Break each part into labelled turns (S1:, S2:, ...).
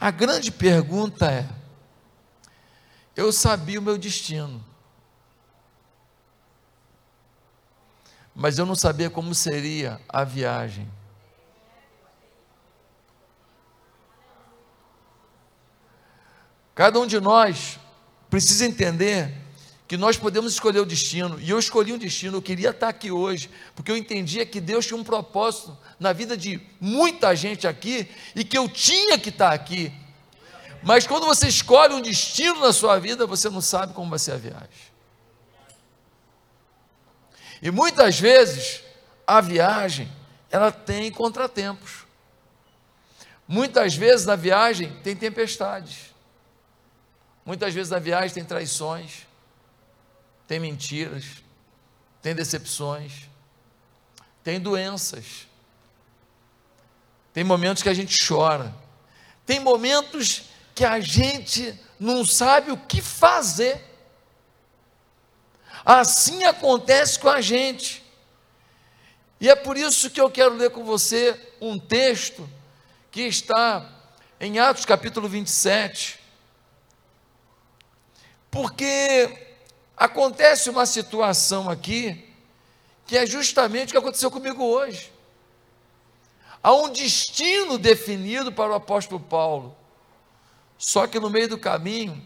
S1: a grande pergunta é: eu sabia o meu destino, mas eu não sabia como seria a viagem. Cada um de nós precisa entender que nós podemos escolher o destino, e eu escolhi um destino, eu queria estar aqui hoje, porque eu entendia que Deus tinha um propósito na vida de muita gente aqui, e que eu tinha que estar aqui. Mas quando você escolhe um destino na sua vida, você não sabe como vai ser a viagem. E muitas vezes a viagem, ela tem contratempos. Muitas vezes na viagem tem tempestades. Muitas vezes na viagem tem traições tem mentiras, tem decepções, tem doenças, tem momentos que a gente chora, tem momentos que a gente não sabe o que fazer. Assim acontece com a gente. E é por isso que eu quero ler com você um texto que está em Atos capítulo 27. Porque Acontece uma situação aqui que é justamente o que aconteceu comigo hoje. Há um destino definido para o apóstolo Paulo. Só que no meio do caminho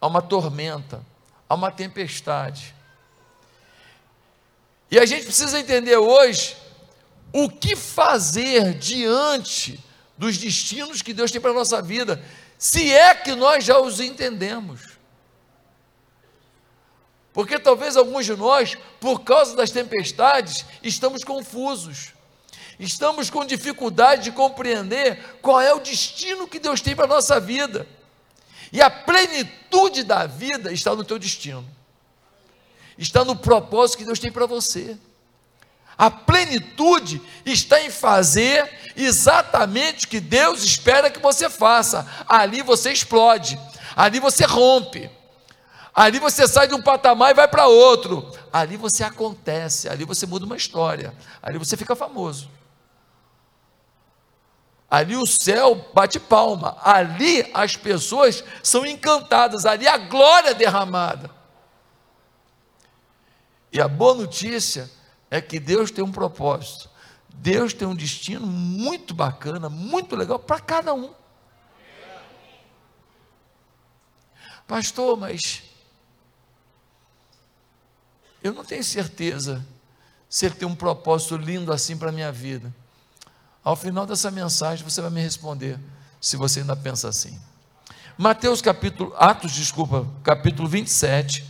S1: há uma tormenta, há uma tempestade. E a gente precisa entender hoje o que fazer diante dos destinos que Deus tem para a nossa vida, se é que nós já os entendemos. Porque talvez alguns de nós, por causa das tempestades, estamos confusos. Estamos com dificuldade de compreender qual é o destino que Deus tem para a nossa vida. E a plenitude da vida está no teu destino. Está no propósito que Deus tem para você. A plenitude está em fazer exatamente o que Deus espera que você faça. Ali você explode, ali você rompe. Ali você sai de um patamar e vai para outro. Ali você acontece, ali você muda uma história. Ali você fica famoso. Ali o céu bate palma. Ali as pessoas são encantadas. Ali a glória é derramada. E a boa notícia é que Deus tem um propósito. Deus tem um destino muito bacana, muito legal para cada um. Pastor, mas eu não tenho certeza se ele tem um propósito lindo assim para a minha vida. Ao final dessa mensagem você vai me responder se você ainda pensa assim. Mateus capítulo, Atos, desculpa, capítulo 27.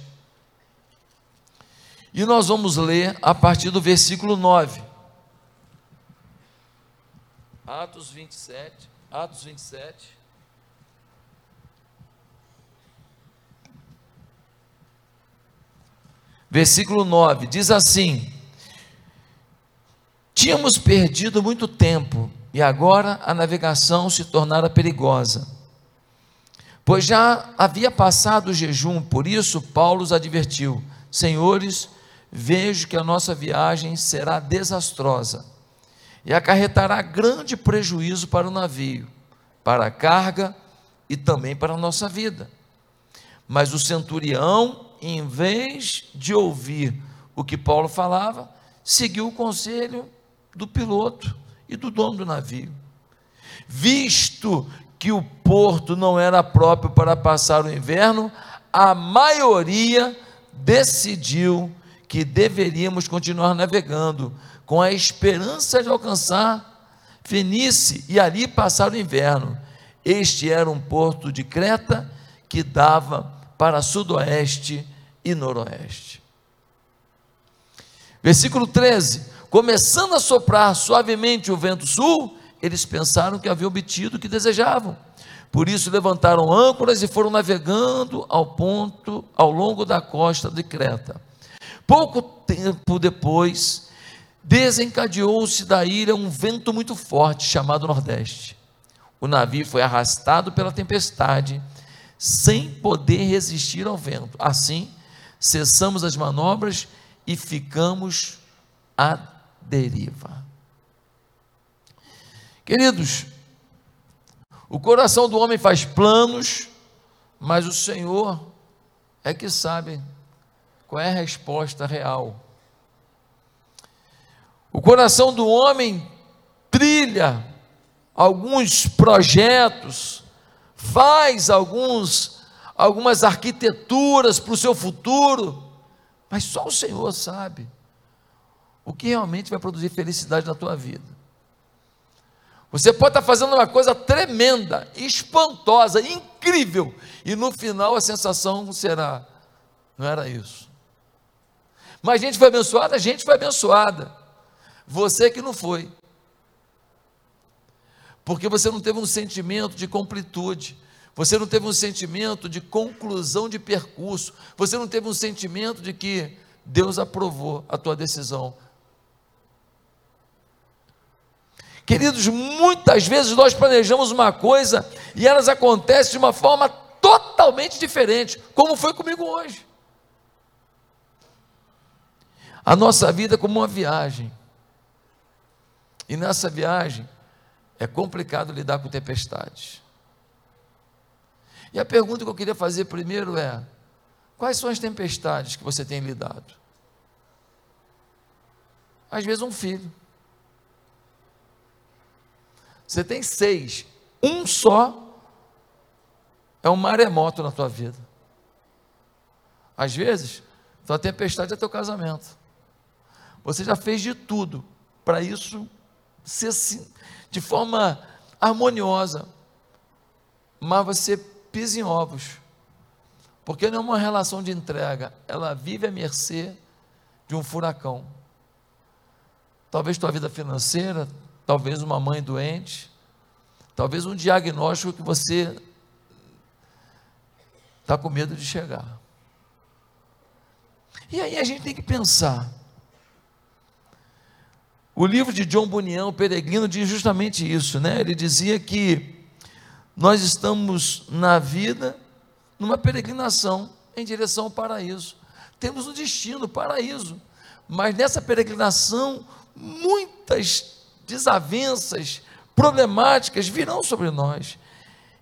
S1: E nós vamos ler a partir do versículo 9. Atos 27, Atos 27. Versículo 9, diz assim: Tínhamos perdido muito tempo e agora a navegação se tornara perigosa, pois já havia passado o jejum, por isso Paulo os advertiu: Senhores, vejo que a nossa viagem será desastrosa e acarretará grande prejuízo para o navio, para a carga e também para a nossa vida. Mas o centurião em vez de ouvir o que Paulo falava, seguiu o conselho do piloto e do dono do navio. Visto que o porto não era próprio para passar o inverno, a maioria decidiu que deveríamos continuar navegando, com a esperança de alcançar Fenice e ali passar o inverno. Este era um porto de Creta que dava para sudoeste e noroeste. Versículo 13: Começando a soprar suavemente o vento sul, eles pensaram que haviam obtido o que desejavam. Por isso levantaram âncoras e foram navegando ao ponto ao longo da costa de Creta. Pouco tempo depois, desencadeou-se da ilha um vento muito forte chamado Nordeste. O navio foi arrastado pela tempestade sem poder resistir ao vento. Assim, cessamos as manobras e ficamos à deriva. Queridos, O coração do homem faz planos, mas o Senhor é que sabe qual é a resposta real. O coração do homem trilha alguns projetos, faz alguns algumas arquiteturas para o seu futuro, mas só o Senhor sabe o que realmente vai produzir felicidade na tua vida. Você pode estar fazendo uma coisa tremenda, espantosa, incrível, e no final a sensação será: não era isso. Mas a gente foi abençoada, a gente foi abençoada. Você que não foi. Porque você não teve um sentimento de completude, você não teve um sentimento de conclusão de percurso, você não teve um sentimento de que Deus aprovou a tua decisão Queridos, muitas vezes nós planejamos uma coisa e elas acontecem de uma forma totalmente diferente, como foi comigo hoje. A nossa vida é como uma viagem. E nessa viagem é complicado lidar com tempestades. E a pergunta que eu queria fazer primeiro é: quais são as tempestades que você tem lidado? Às vezes um filho. Você tem seis, um só é um maremoto na tua vida. Às vezes, tua tempestade é teu casamento. Você já fez de tudo para isso ser de forma harmoniosa, mas você pisa em ovos, porque não é uma relação de entrega, ela vive à mercê de um furacão. Talvez tua vida financeira, talvez uma mãe doente, talvez um diagnóstico que você está com medo de chegar. E aí a gente tem que pensar. O livro de John Bunyan, o Peregrino, diz justamente isso, né? Ele dizia que nós estamos na vida numa peregrinação em direção ao paraíso. Temos um destino, o paraíso. Mas nessa peregrinação, muitas desavenças, problemáticas virão sobre nós.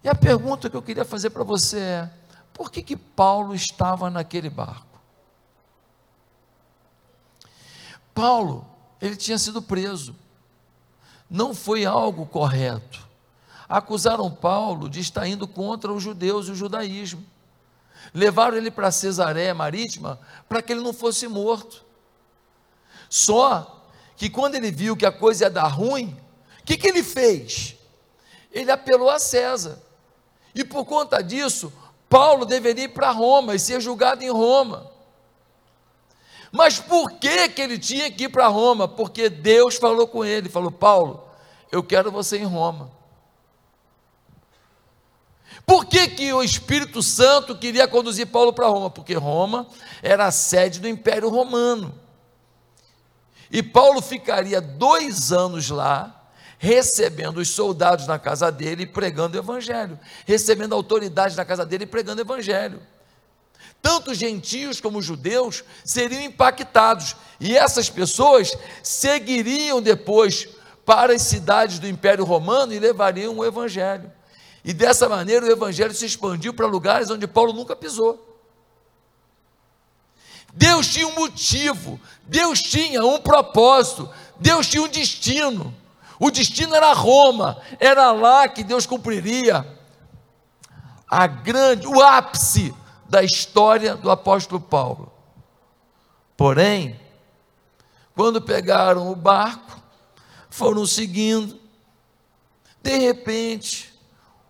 S1: E a pergunta que eu queria fazer para você é: por que, que Paulo estava naquele barco? Paulo, ele tinha sido preso. Não foi algo correto. Acusaram Paulo de estar indo contra os judeus e o judaísmo. Levaram ele para Cesareia Marítima para que ele não fosse morto. Só que quando ele viu que a coisa ia dar ruim, o que, que ele fez? Ele apelou a César. E por conta disso, Paulo deveria ir para Roma e ser julgado em Roma. Mas por que, que ele tinha que ir para Roma? Porque Deus falou com ele, falou: Paulo, eu quero você em Roma. Por que, que o Espírito Santo queria conduzir Paulo para Roma? Porque Roma era a sede do Império Romano. E Paulo ficaria dois anos lá, recebendo os soldados na casa dele e pregando o evangelho, recebendo autoridade na casa dele e pregando o evangelho. Tanto gentios como judeus seriam impactados, e essas pessoas seguiriam depois para as cidades do Império Romano e levariam o evangelho. E dessa maneira o evangelho se expandiu para lugares onde Paulo nunca pisou. Deus tinha um motivo, Deus tinha um propósito, Deus tinha um destino. O destino era Roma, era lá que Deus cumpriria a grande, o ápice da história do apóstolo Paulo. Porém, quando pegaram o barco, foram seguindo, de repente,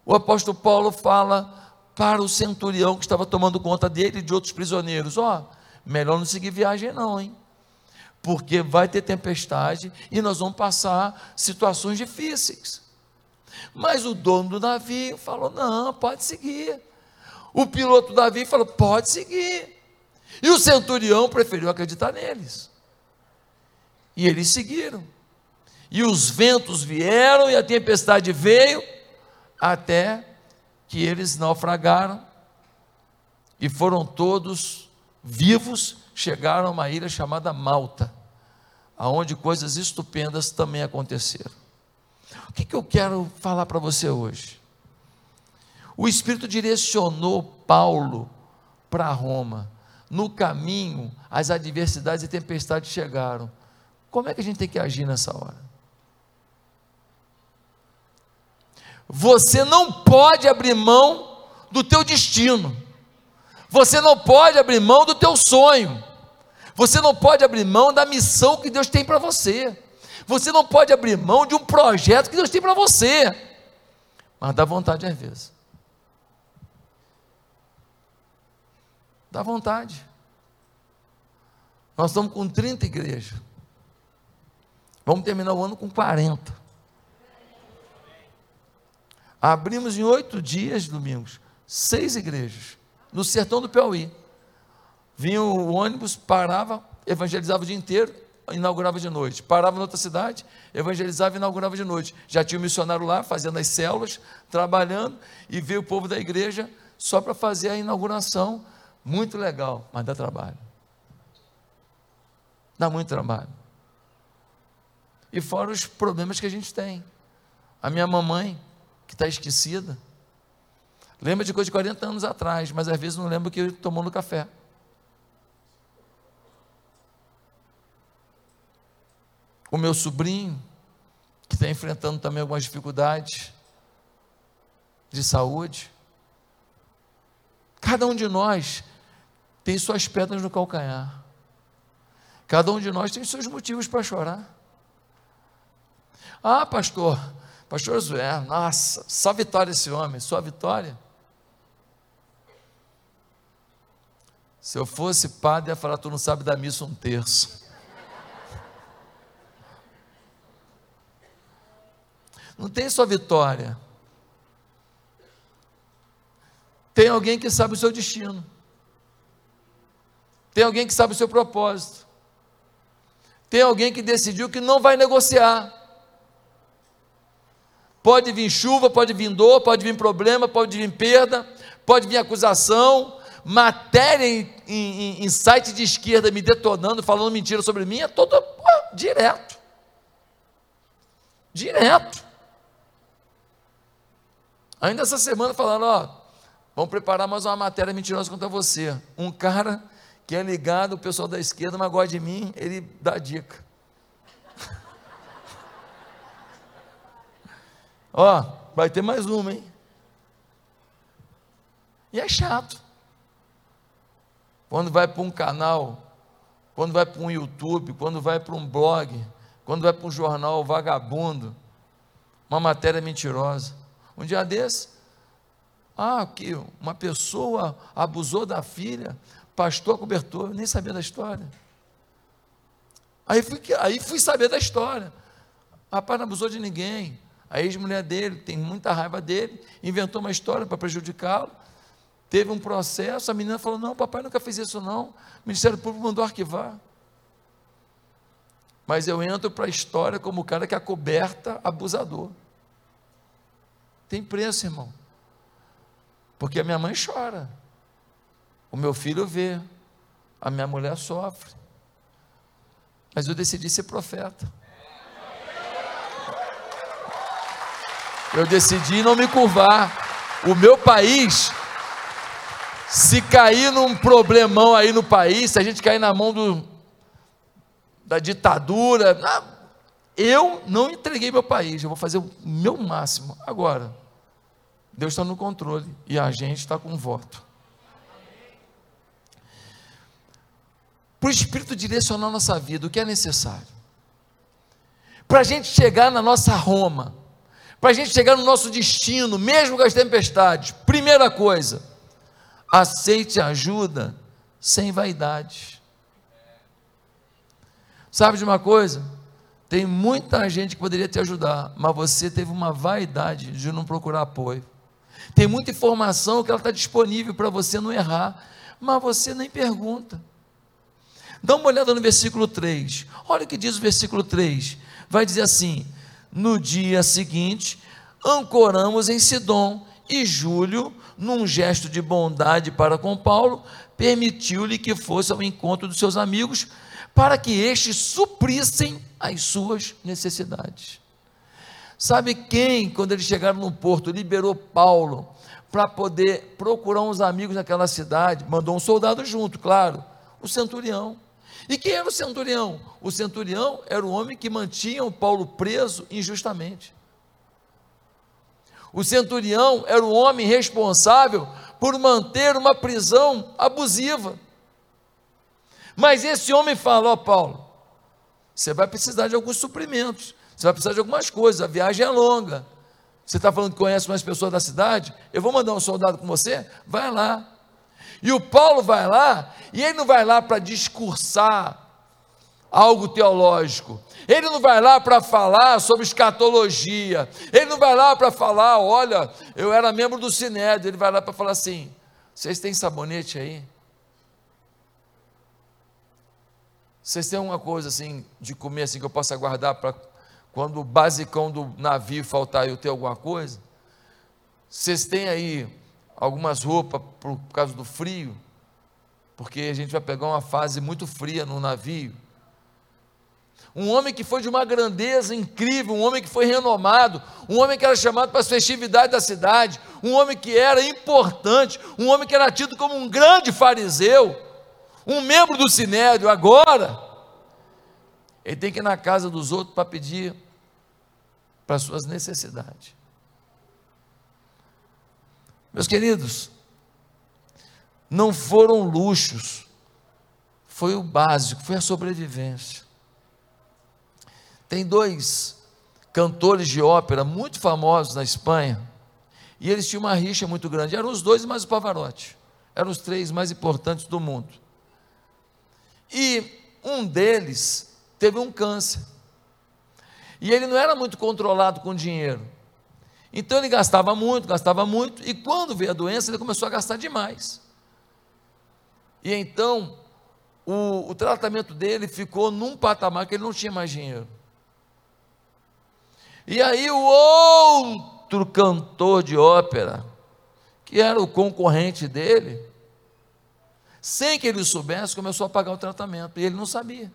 S1: o apóstolo Paulo fala para o centurião que estava tomando conta dele e de outros prisioneiros: Ó, oh, melhor não seguir viagem, não, hein? Porque vai ter tempestade e nós vamos passar situações difíceis. Mas o dono do navio falou: não, pode seguir. O piloto do navio falou: pode seguir. E o centurião preferiu acreditar neles. E eles seguiram. E os ventos vieram e a tempestade veio até que eles naufragaram e foram todos vivos, chegaram a uma ilha chamada Malta, aonde coisas estupendas também aconteceram. O que, que eu quero falar para você hoje? O Espírito direcionou Paulo para Roma. No caminho, as adversidades e tempestades chegaram. Como é que a gente tem que agir nessa hora? Você não pode abrir mão do teu destino. Você não pode abrir mão do teu sonho. Você não pode abrir mão da missão que Deus tem para você. Você não pode abrir mão de um projeto que Deus tem para você. Mas dá vontade às vezes. Dá vontade. Nós estamos com 30 igrejas. Vamos terminar o ano com 40. Abrimos em oito dias, domingos, seis igrejas, no sertão do Piauí. Vinha o ônibus, parava, evangelizava o dia inteiro, inaugurava de noite. Parava em outra cidade, evangelizava e inaugurava de noite. Já tinha um missionário lá, fazendo as células, trabalhando, e veio o povo da igreja só para fazer a inauguração. Muito legal, mas dá trabalho. Dá muito trabalho. E fora os problemas que a gente tem. A minha mamãe, que está esquecida, lembra de coisa de 40 anos atrás, mas às vezes não lembra o que tomou no café. o meu sobrinho, que está enfrentando também algumas dificuldades de saúde. Cada um de nós tem suas pedras no calcanhar. Cada um de nós tem seus motivos para chorar. Ah, pastor, pastor Zoé, nossa, só vitória esse homem, só vitória. Se eu fosse padre, ia falar, tu não sabe da missa um terço. Não tem só vitória. Tem alguém que sabe o seu destino. Tem alguém que sabe o seu propósito. Tem alguém que decidiu que não vai negociar. Pode vir chuva, pode vir dor, pode vir problema, pode vir perda, pode vir acusação, matéria em, em, em site de esquerda me detonando, falando mentira sobre mim, é toda direto. Direto. Ainda essa semana falaram, ó, vamos preparar mais uma matéria mentirosa contra você. Um cara que é ligado, o pessoal da esquerda, mas gosta de mim, ele dá dica. Ó, vai ter mais uma, hein? E é chato. Quando vai para um canal, quando vai para um YouTube, quando vai para um blog, quando vai para um jornal vagabundo, uma matéria mentirosa. Um dia desse, ah, que uma pessoa abusou da filha, pastor cobertor, nem sabia da história. Aí fui, aí fui saber da história. Rapaz não abusou de ninguém. A ex-mulher dele tem muita raiva dele, inventou uma história para prejudicá-lo. Teve um processo, a menina falou: Não, papai nunca fez isso, não. O Ministério Público mandou arquivar. Mas eu entro para a história como o cara que é coberta abusador. Tem preço, irmão. Porque a minha mãe chora. O meu filho vê. A minha mulher sofre. Mas eu decidi ser profeta. Eu decidi não me curvar. O meu país, se cair num problemão aí no país, se a gente cair na mão do, da ditadura, eu não entreguei meu país, eu vou fazer o meu máximo. Agora, Deus está no controle e a gente está com voto. Para o Espírito direcionar nossa vida, o que é necessário? Para a gente chegar na nossa Roma, para a gente chegar no nosso destino, mesmo com as tempestades, primeira coisa, aceite ajuda sem vaidade. Sabe de uma coisa? Tem muita gente que poderia te ajudar, mas você teve uma vaidade de não procurar apoio. Tem muita informação que ela está disponível para você não errar, mas você nem pergunta. Dá uma olhada no versículo 3. Olha o que diz o versículo 3. Vai dizer assim: No dia seguinte, ancoramos em Sidom, e Júlio, num gesto de bondade para com Paulo, permitiu-lhe que fosse ao encontro dos seus amigos para que estes suprissem as suas necessidades. Sabe quem, quando eles chegaram no porto, liberou Paulo para poder procurar uns amigos naquela cidade? Mandou um soldado junto, claro, o centurião. E quem era o centurião? O centurião era o homem que mantinha o Paulo preso injustamente. O centurião era o homem responsável por manter uma prisão abusiva. Mas esse homem falou, oh, Paulo, você vai precisar de alguns suprimentos, você vai precisar de algumas coisas, a viagem é longa. Você está falando que conhece mais pessoas da cidade? Eu vou mandar um soldado com você? Vai lá. E o Paulo vai lá, e ele não vai lá para discursar algo teológico. Ele não vai lá para falar sobre escatologia. Ele não vai lá para falar, olha, eu era membro do Sinédrio. Ele vai lá para falar assim: vocês têm sabonete aí? Vocês têm alguma coisa assim de comer assim que eu possa guardar para quando o basicão do navio faltar eu ter alguma coisa? Vocês têm aí algumas roupas por causa do frio? Porque a gente vai pegar uma fase muito fria no navio um homem que foi de uma grandeza incrível, um homem que foi renomado, um homem que era chamado para as festividades da cidade, um homem que era importante, um homem que era tido como um grande fariseu, um membro do sinédrio, agora, ele tem que ir na casa dos outros para pedir para suas necessidades. Meus queridos, não foram luxos, foi o básico, foi a sobrevivência. Tem dois cantores de ópera muito famosos na Espanha, e eles tinham uma rixa muito grande. Eram os dois mais o Pavarotti. Eram os três mais importantes do mundo. E um deles teve um câncer. E ele não era muito controlado com dinheiro. Então ele gastava muito, gastava muito, e quando veio a doença, ele começou a gastar demais. E então o, o tratamento dele ficou num patamar que ele não tinha mais dinheiro. E aí o outro cantor de ópera, que era o concorrente dele, sem que ele soubesse, começou a pagar o tratamento, e ele não sabia.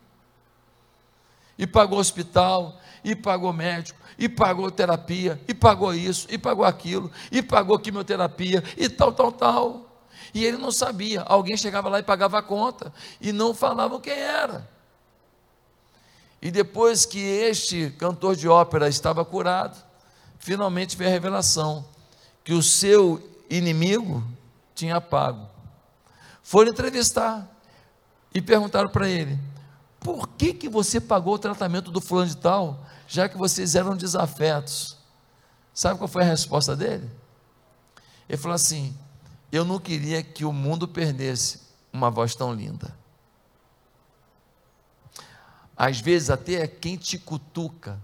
S1: E pagou hospital, e pagou médico, e pagou terapia, e pagou isso, e pagou aquilo, e pagou quimioterapia, e tal, tal, tal. E ele não sabia. Alguém chegava lá e pagava a conta, e não falavam quem era. E depois que este cantor de ópera estava curado, finalmente veio a revelação que o seu inimigo tinha pago. Foram entrevistar e perguntaram para ele: por que, que você pagou o tratamento do fulano de tal, já que vocês eram desafetos? Sabe qual foi a resposta dele? Ele falou assim: eu não queria que o mundo perdesse uma voz tão linda. Às vezes até quem te cutuca,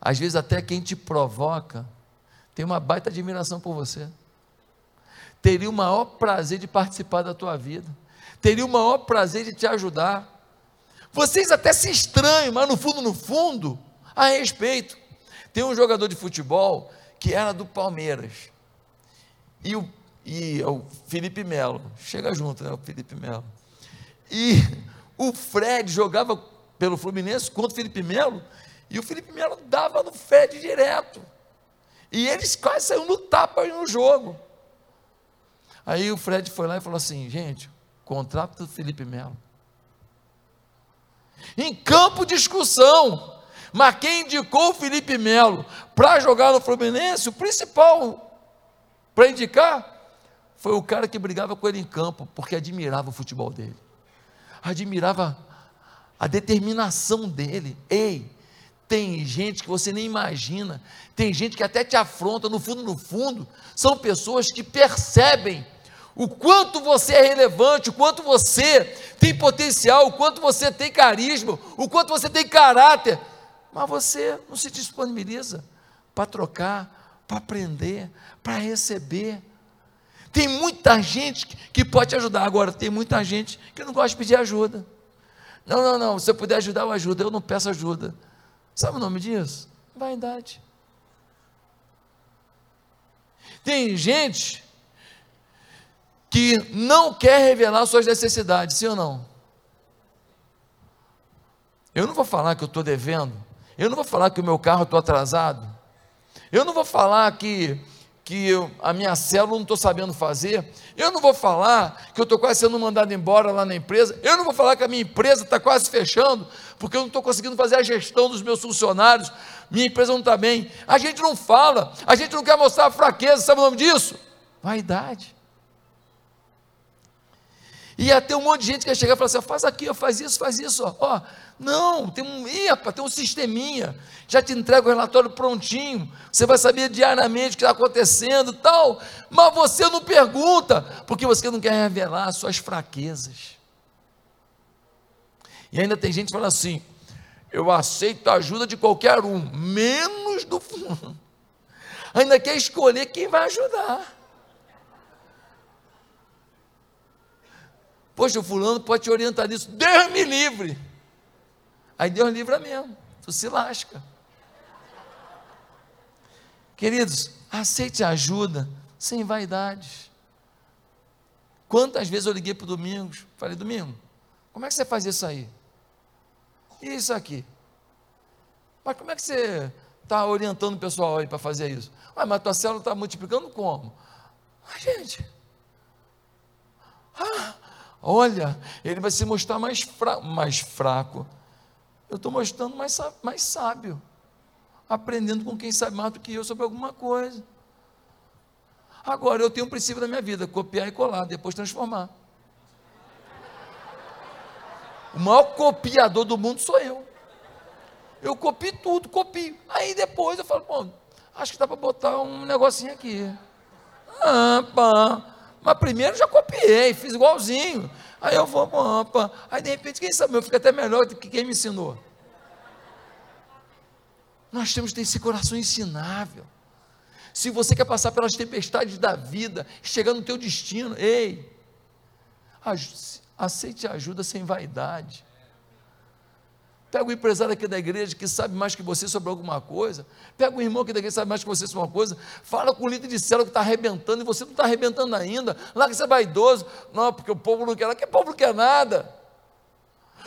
S1: às vezes até quem te provoca, tem uma baita admiração por você. Teria o maior prazer de participar da tua vida. Teria o maior prazer de te ajudar. Vocês até se estranham, mas no fundo, no fundo, a respeito. Tem um jogador de futebol que era do Palmeiras. E o, e o Felipe Melo. Chega junto, né? O Felipe Melo. E o Fred jogava pelo Fluminense contra o Felipe Melo, e o Felipe Melo dava no Fred direto. E eles quase saíram no tapa no jogo. Aí o Fred foi lá e falou assim: gente, contrato do Felipe Melo. Em campo discussão. Mas quem indicou o Felipe Melo para jogar no Fluminense, o principal para indicar, foi o cara que brigava com ele em campo, porque admirava o futebol dele. Admirava a determinação dele. Ei, tem gente que você nem imagina, tem gente que até te afronta, no fundo, no fundo, são pessoas que percebem o quanto você é relevante, o quanto você tem potencial, o quanto você tem carisma, o quanto você tem caráter, mas você não se disponibiliza para trocar, para aprender, para receber. Tem muita gente que pode te ajudar, agora tem muita gente que não gosta de pedir ajuda. Não, não, não. Se eu puder ajudar, eu ajudo. Eu não peço ajuda. Sabe o nome disso? Vaidade. Tem gente que não quer revelar suas necessidades, sim ou não? Eu não vou falar que eu estou devendo. Eu não vou falar que o meu carro estou atrasado. Eu não vou falar que, que eu, a minha célula não estou sabendo fazer. Eu não vou falar que eu estou quase sendo mandado embora lá na empresa. Eu não vou falar que a minha empresa está quase fechando, porque eu não estou conseguindo fazer a gestão dos meus funcionários. Minha empresa não está bem. A gente não fala, a gente não quer mostrar a fraqueza. Sabe o nome disso? Vaidade. E ia ter um monte de gente que ia chegar e falar assim: faz aqui, faz isso, faz isso. Ó. Não, tem um, epa, tem um sisteminha. Já te entrega o relatório prontinho. Você vai saber diariamente o que está acontecendo tal. Mas você não pergunta, porque você não quer revelar suas fraquezas. E ainda tem gente que fala assim: eu aceito a ajuda de qualquer um, menos do fundo. Ainda quer escolher quem vai ajudar. Poxa, o fulano pode te orientar nisso. Deus me livre. Aí Deus livra mesmo. Tu se lasca. Queridos, aceite ajuda sem vaidades. Quantas vezes eu liguei para o Domingos? Falei, Domingo, como é que você faz isso aí? E isso aqui? Mas como é que você está orientando o pessoal aí para fazer isso? Ah, mas tua célula está multiplicando como? Ah, gente. Olha, ele vai se mostrar mais, fra mais fraco. Eu estou mostrando mais, mais sábio, aprendendo com quem sabe mais do que eu sobre alguma coisa. Agora, eu tenho um princípio da minha vida: copiar e colar, depois transformar. O maior copiador do mundo sou eu. Eu copio tudo, copio. Aí depois eu falo, bom, acho que dá para botar um negocinho aqui. Ah, pá. Mas primeiro já copiei, fiz igualzinho. Aí eu vou, opa. Aí de repente, quem sabe, eu fico até melhor do que quem me ensinou. Nós temos que ter esse coração ensinável. Se você quer passar pelas tempestades da vida, chegar no teu destino, ei, aceite ajuda sem vaidade. Pega o empresário aqui da igreja que sabe mais que você sobre alguma coisa. Pega o irmão aqui da igreja que sabe mais que você sobre uma coisa. Fala com o líder de célula que está arrebentando e você não está arrebentando ainda. Lá que você é vaidoso. Não, porque o povo não quer nada. Que povo não quer nada.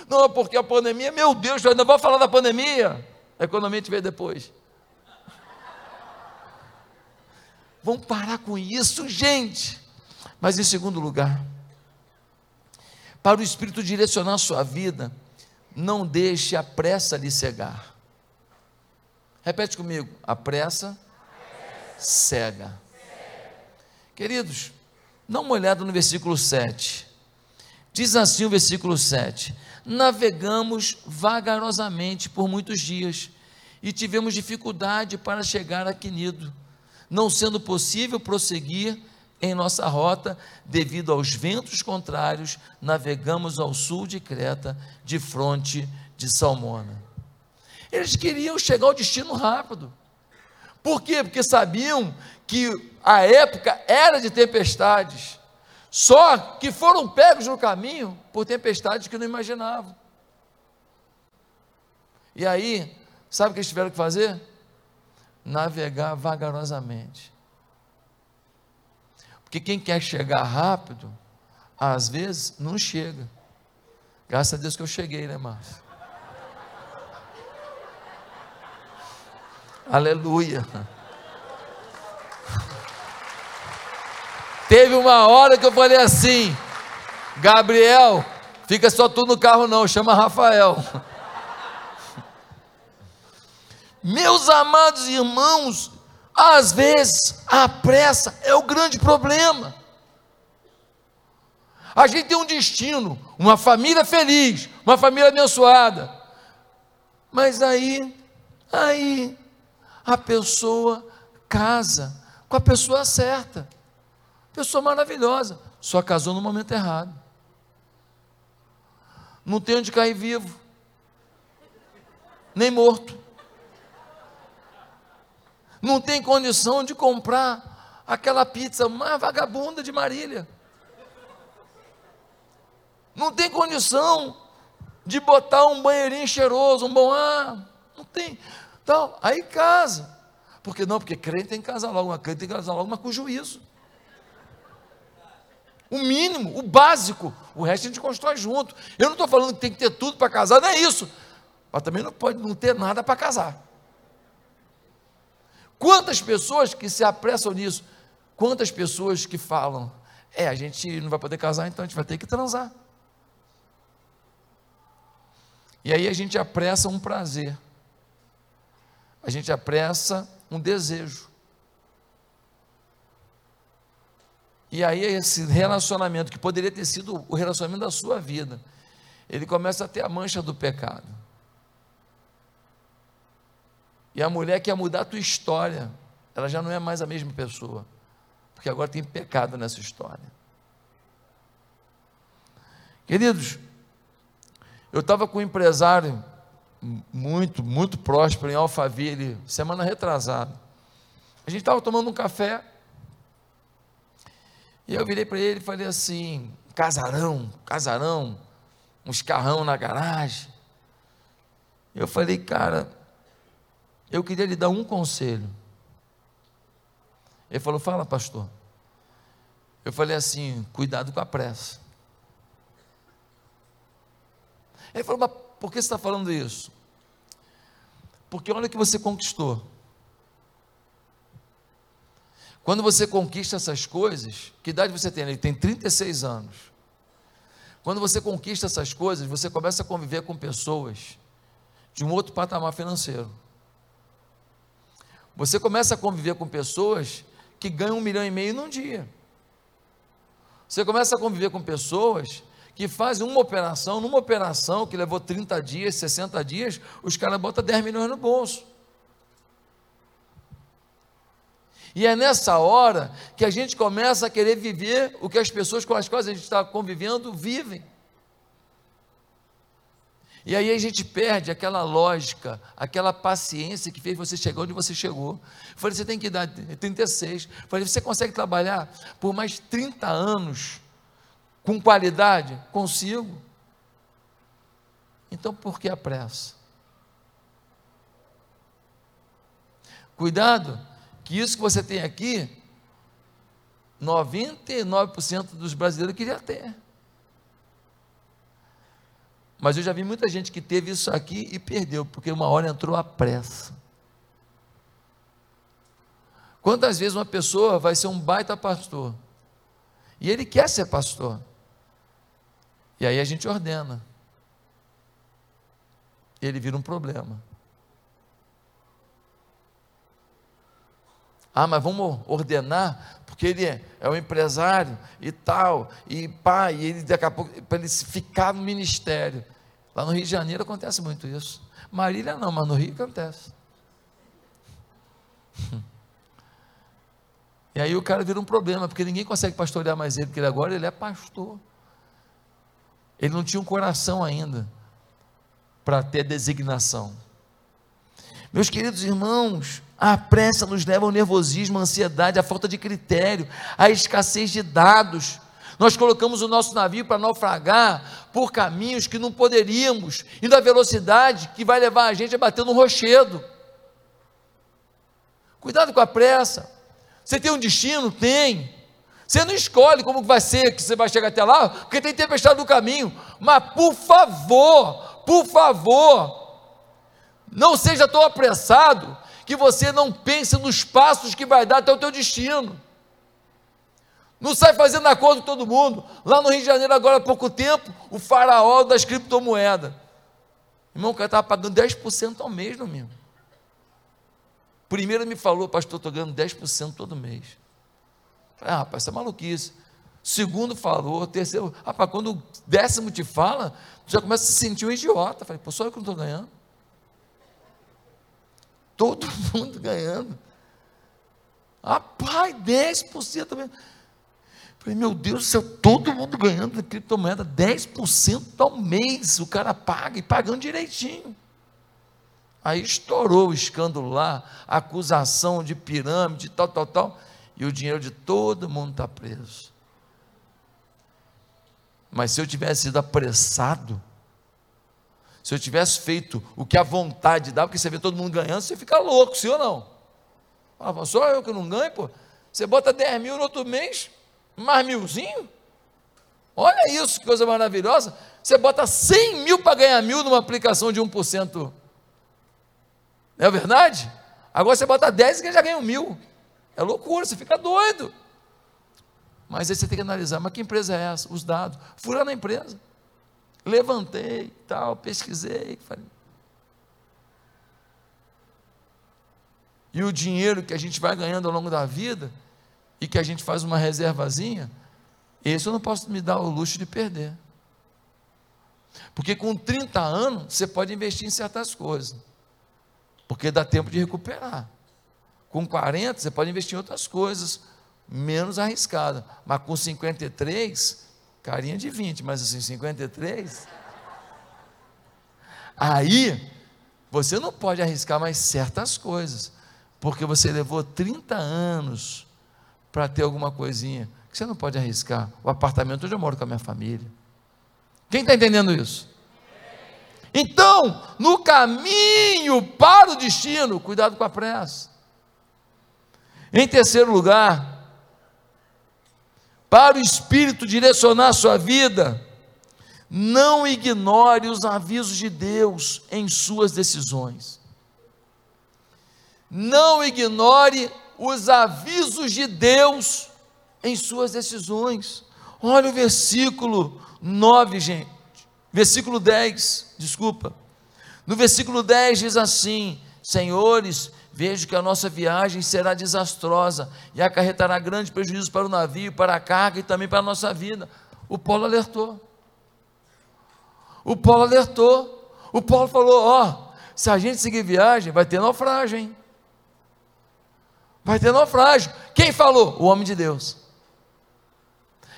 S1: Não, porque a pandemia, meu Deus, eu ainda vou falar da pandemia. A economia te vê depois. Vamos parar com isso, gente. Mas em segundo lugar, para o Espírito direcionar a sua vida, não deixe a pressa lhe cegar. Repete comigo: a pressa cega. Queridos, dá uma olhada no versículo 7. Diz assim o versículo 7: Navegamos vagarosamente por muitos dias e tivemos dificuldade para chegar a Quinido, não sendo possível prosseguir em nossa rota, devido aos ventos contrários, navegamos ao sul de Creta, de fronte de Salmona. Eles queriam chegar ao destino rápido. Por quê? Porque sabiam que a época era de tempestades. Só que foram pegos no caminho por tempestades que não imaginavam. E aí, sabe o que eles tiveram que fazer? Navegar vagarosamente. Porque quem quer chegar rápido, às vezes não chega. Graças a Deus que eu cheguei, né, Márcio? Aleluia. Teve uma hora que eu falei assim: Gabriel, fica só tu no carro, não, chama Rafael. Meus amados irmãos, às vezes, a pressa é o grande problema. A gente tem um destino, uma família feliz, uma família abençoada. Mas aí, aí, a pessoa casa com a pessoa certa. Pessoa maravilhosa, só casou no momento errado. Não tem onde cair vivo, nem morto não tem condição de comprar aquela pizza mais vagabunda de Marília. Não tem condição de botar um banheirinho cheiroso, um bom ar. Não tem. Então, aí casa. Por que não? Porque crente tem que casar logo, uma crente tem que casar logo, mas com juízo. O mínimo, o básico, o resto a gente constrói junto. Eu não estou falando que tem que ter tudo para casar, não é isso. Mas também não pode não ter nada para casar. Quantas pessoas que se apressam nisso? Quantas pessoas que falam, é, a gente não vai poder casar, então a gente vai ter que transar. E aí a gente apressa um prazer, a gente apressa um desejo. E aí esse relacionamento, que poderia ter sido o relacionamento da sua vida, ele começa a ter a mancha do pecado. A mulher quer mudar a tua história, ela já não é mais a mesma pessoa, porque agora tem pecado nessa história. Queridos, eu estava com um empresário muito, muito próspero em Alphaville, semana retrasada. A gente estava tomando um café, e eu virei para ele e falei assim: casarão, casarão, uns carrão na garagem. Eu falei, cara, eu queria lhe dar um conselho. Ele falou: fala, pastor. Eu falei assim: cuidado com a pressa. Ele falou, mas por que você está falando isso? Porque olha o que você conquistou. Quando você conquista essas coisas, que idade você tem? Ele tem 36 anos. Quando você conquista essas coisas, você começa a conviver com pessoas de um outro patamar financeiro. Você começa a conviver com pessoas que ganham um milhão e meio num dia. Você começa a conviver com pessoas que fazem uma operação, numa operação que levou 30 dias, 60 dias, os caras botam 10 milhões no bolso. E é nessa hora que a gente começa a querer viver o que as pessoas com as quais a gente está convivendo vivem. E aí a gente perde aquela lógica, aquela paciência que fez você chegar onde você chegou. Eu falei, você tem que dar 36. Eu falei, você consegue trabalhar por mais 30 anos com qualidade? Consigo. Então por que a pressa? Cuidado, que isso que você tem aqui, 99% dos brasileiros queria ter. Mas eu já vi muita gente que teve isso aqui e perdeu, porque uma hora entrou a pressa. Quantas vezes uma pessoa vai ser um baita pastor e ele quer ser pastor? E aí a gente ordena. Ele vira um problema. Ah, mas vamos ordenar, porque ele é, um empresário e tal, e pai, e ele daqui a pouco, para ele ficar no ministério. Lá no Rio de Janeiro acontece muito isso. Marília não, mas no Rio acontece. E aí o cara vira um problema, porque ninguém consegue pastorear mais ele, porque ele agora ele é pastor. Ele não tinha um coração ainda para ter designação. Meus queridos irmãos, a pressa nos leva ao nervosismo, à ansiedade, à falta de critério, à escassez de dados. Nós colocamos o nosso navio para naufragar por caminhos que não poderíamos, e na velocidade que vai levar a gente a bater no rochedo. Cuidado com a pressa. Você tem um destino? Tem. Você não escolhe como vai ser que você vai chegar até lá, porque tem tempestade no caminho. Mas por favor, por favor, não seja tão apressado que você não pense nos passos que vai dar até o teu destino. Não sai fazendo acordo com todo mundo. Lá no Rio de Janeiro, agora há pouco tempo, o faraó das criptomoedas. Irmão, o cara estava pagando 10% ao mês, no mesmo. Primeiro me falou, pastor, estou ganhando 10% todo mês. Falei, ah, rapaz, isso é maluquice. Segundo falou, terceiro, rapaz, quando o décimo te fala, já começa a se sentir um idiota. Falei, pô, só eu que não estou ganhando. Todo mundo ganhando. Rapaz, 10% também. Falei, meu Deus do céu, todo mundo ganhando na criptomoeda, 10% ao mês, o cara paga e pagando direitinho. Aí estourou o escândalo lá, acusação de pirâmide, tal, tal, tal, e o dinheiro de todo mundo está preso. Mas se eu tivesse sido apressado, se eu tivesse feito o que a vontade dá, porque você vê todo mundo ganhando, você fica louco, sim ou não? Ah, só eu que não ganho, pô. Você bota 10 mil no outro mês, mais milzinho? Olha isso, que coisa maravilhosa. Você bota 100 mil para ganhar mil numa aplicação de 1%. Não é verdade? Agora você bota 10 e já ganha um mil. É loucura, você fica doido. Mas aí você tem que analisar, mas que empresa é essa? Os dados. Furando a empresa. Levantei, tal, pesquisei, falei. E o dinheiro que a gente vai ganhando ao longo da vida, e que a gente faz uma reservazinha, esse eu não posso me dar o luxo de perder. Porque com 30 anos você pode investir em certas coisas, porque dá tempo de recuperar. Com 40 você pode investir em outras coisas, menos arriscada. Mas com 53, carinha de 20, mas assim, 53. Aí, você não pode arriscar mais certas coisas, porque você levou 30 anos para ter alguma coisinha que você não pode arriscar. O apartamento onde eu moro com a minha família. Quem está entendendo isso? Então, no caminho para o destino, cuidado com a pressa. Em terceiro lugar, para o Espírito direcionar a sua vida, não ignore os avisos de Deus em suas decisões. Não ignore os avisos de Deus em suas decisões. Olha o versículo 9, gente. Versículo 10, desculpa. No versículo 10 diz assim: Senhores, vejo que a nossa viagem será desastrosa e acarretará grande prejuízo para o navio, para a carga e também para a nossa vida. O Paulo alertou. O Paulo alertou. O Paulo falou: Ó, oh, se a gente seguir viagem, vai ter naufrágio, hein? Vai ter naufrágio. Quem falou? O homem de Deus.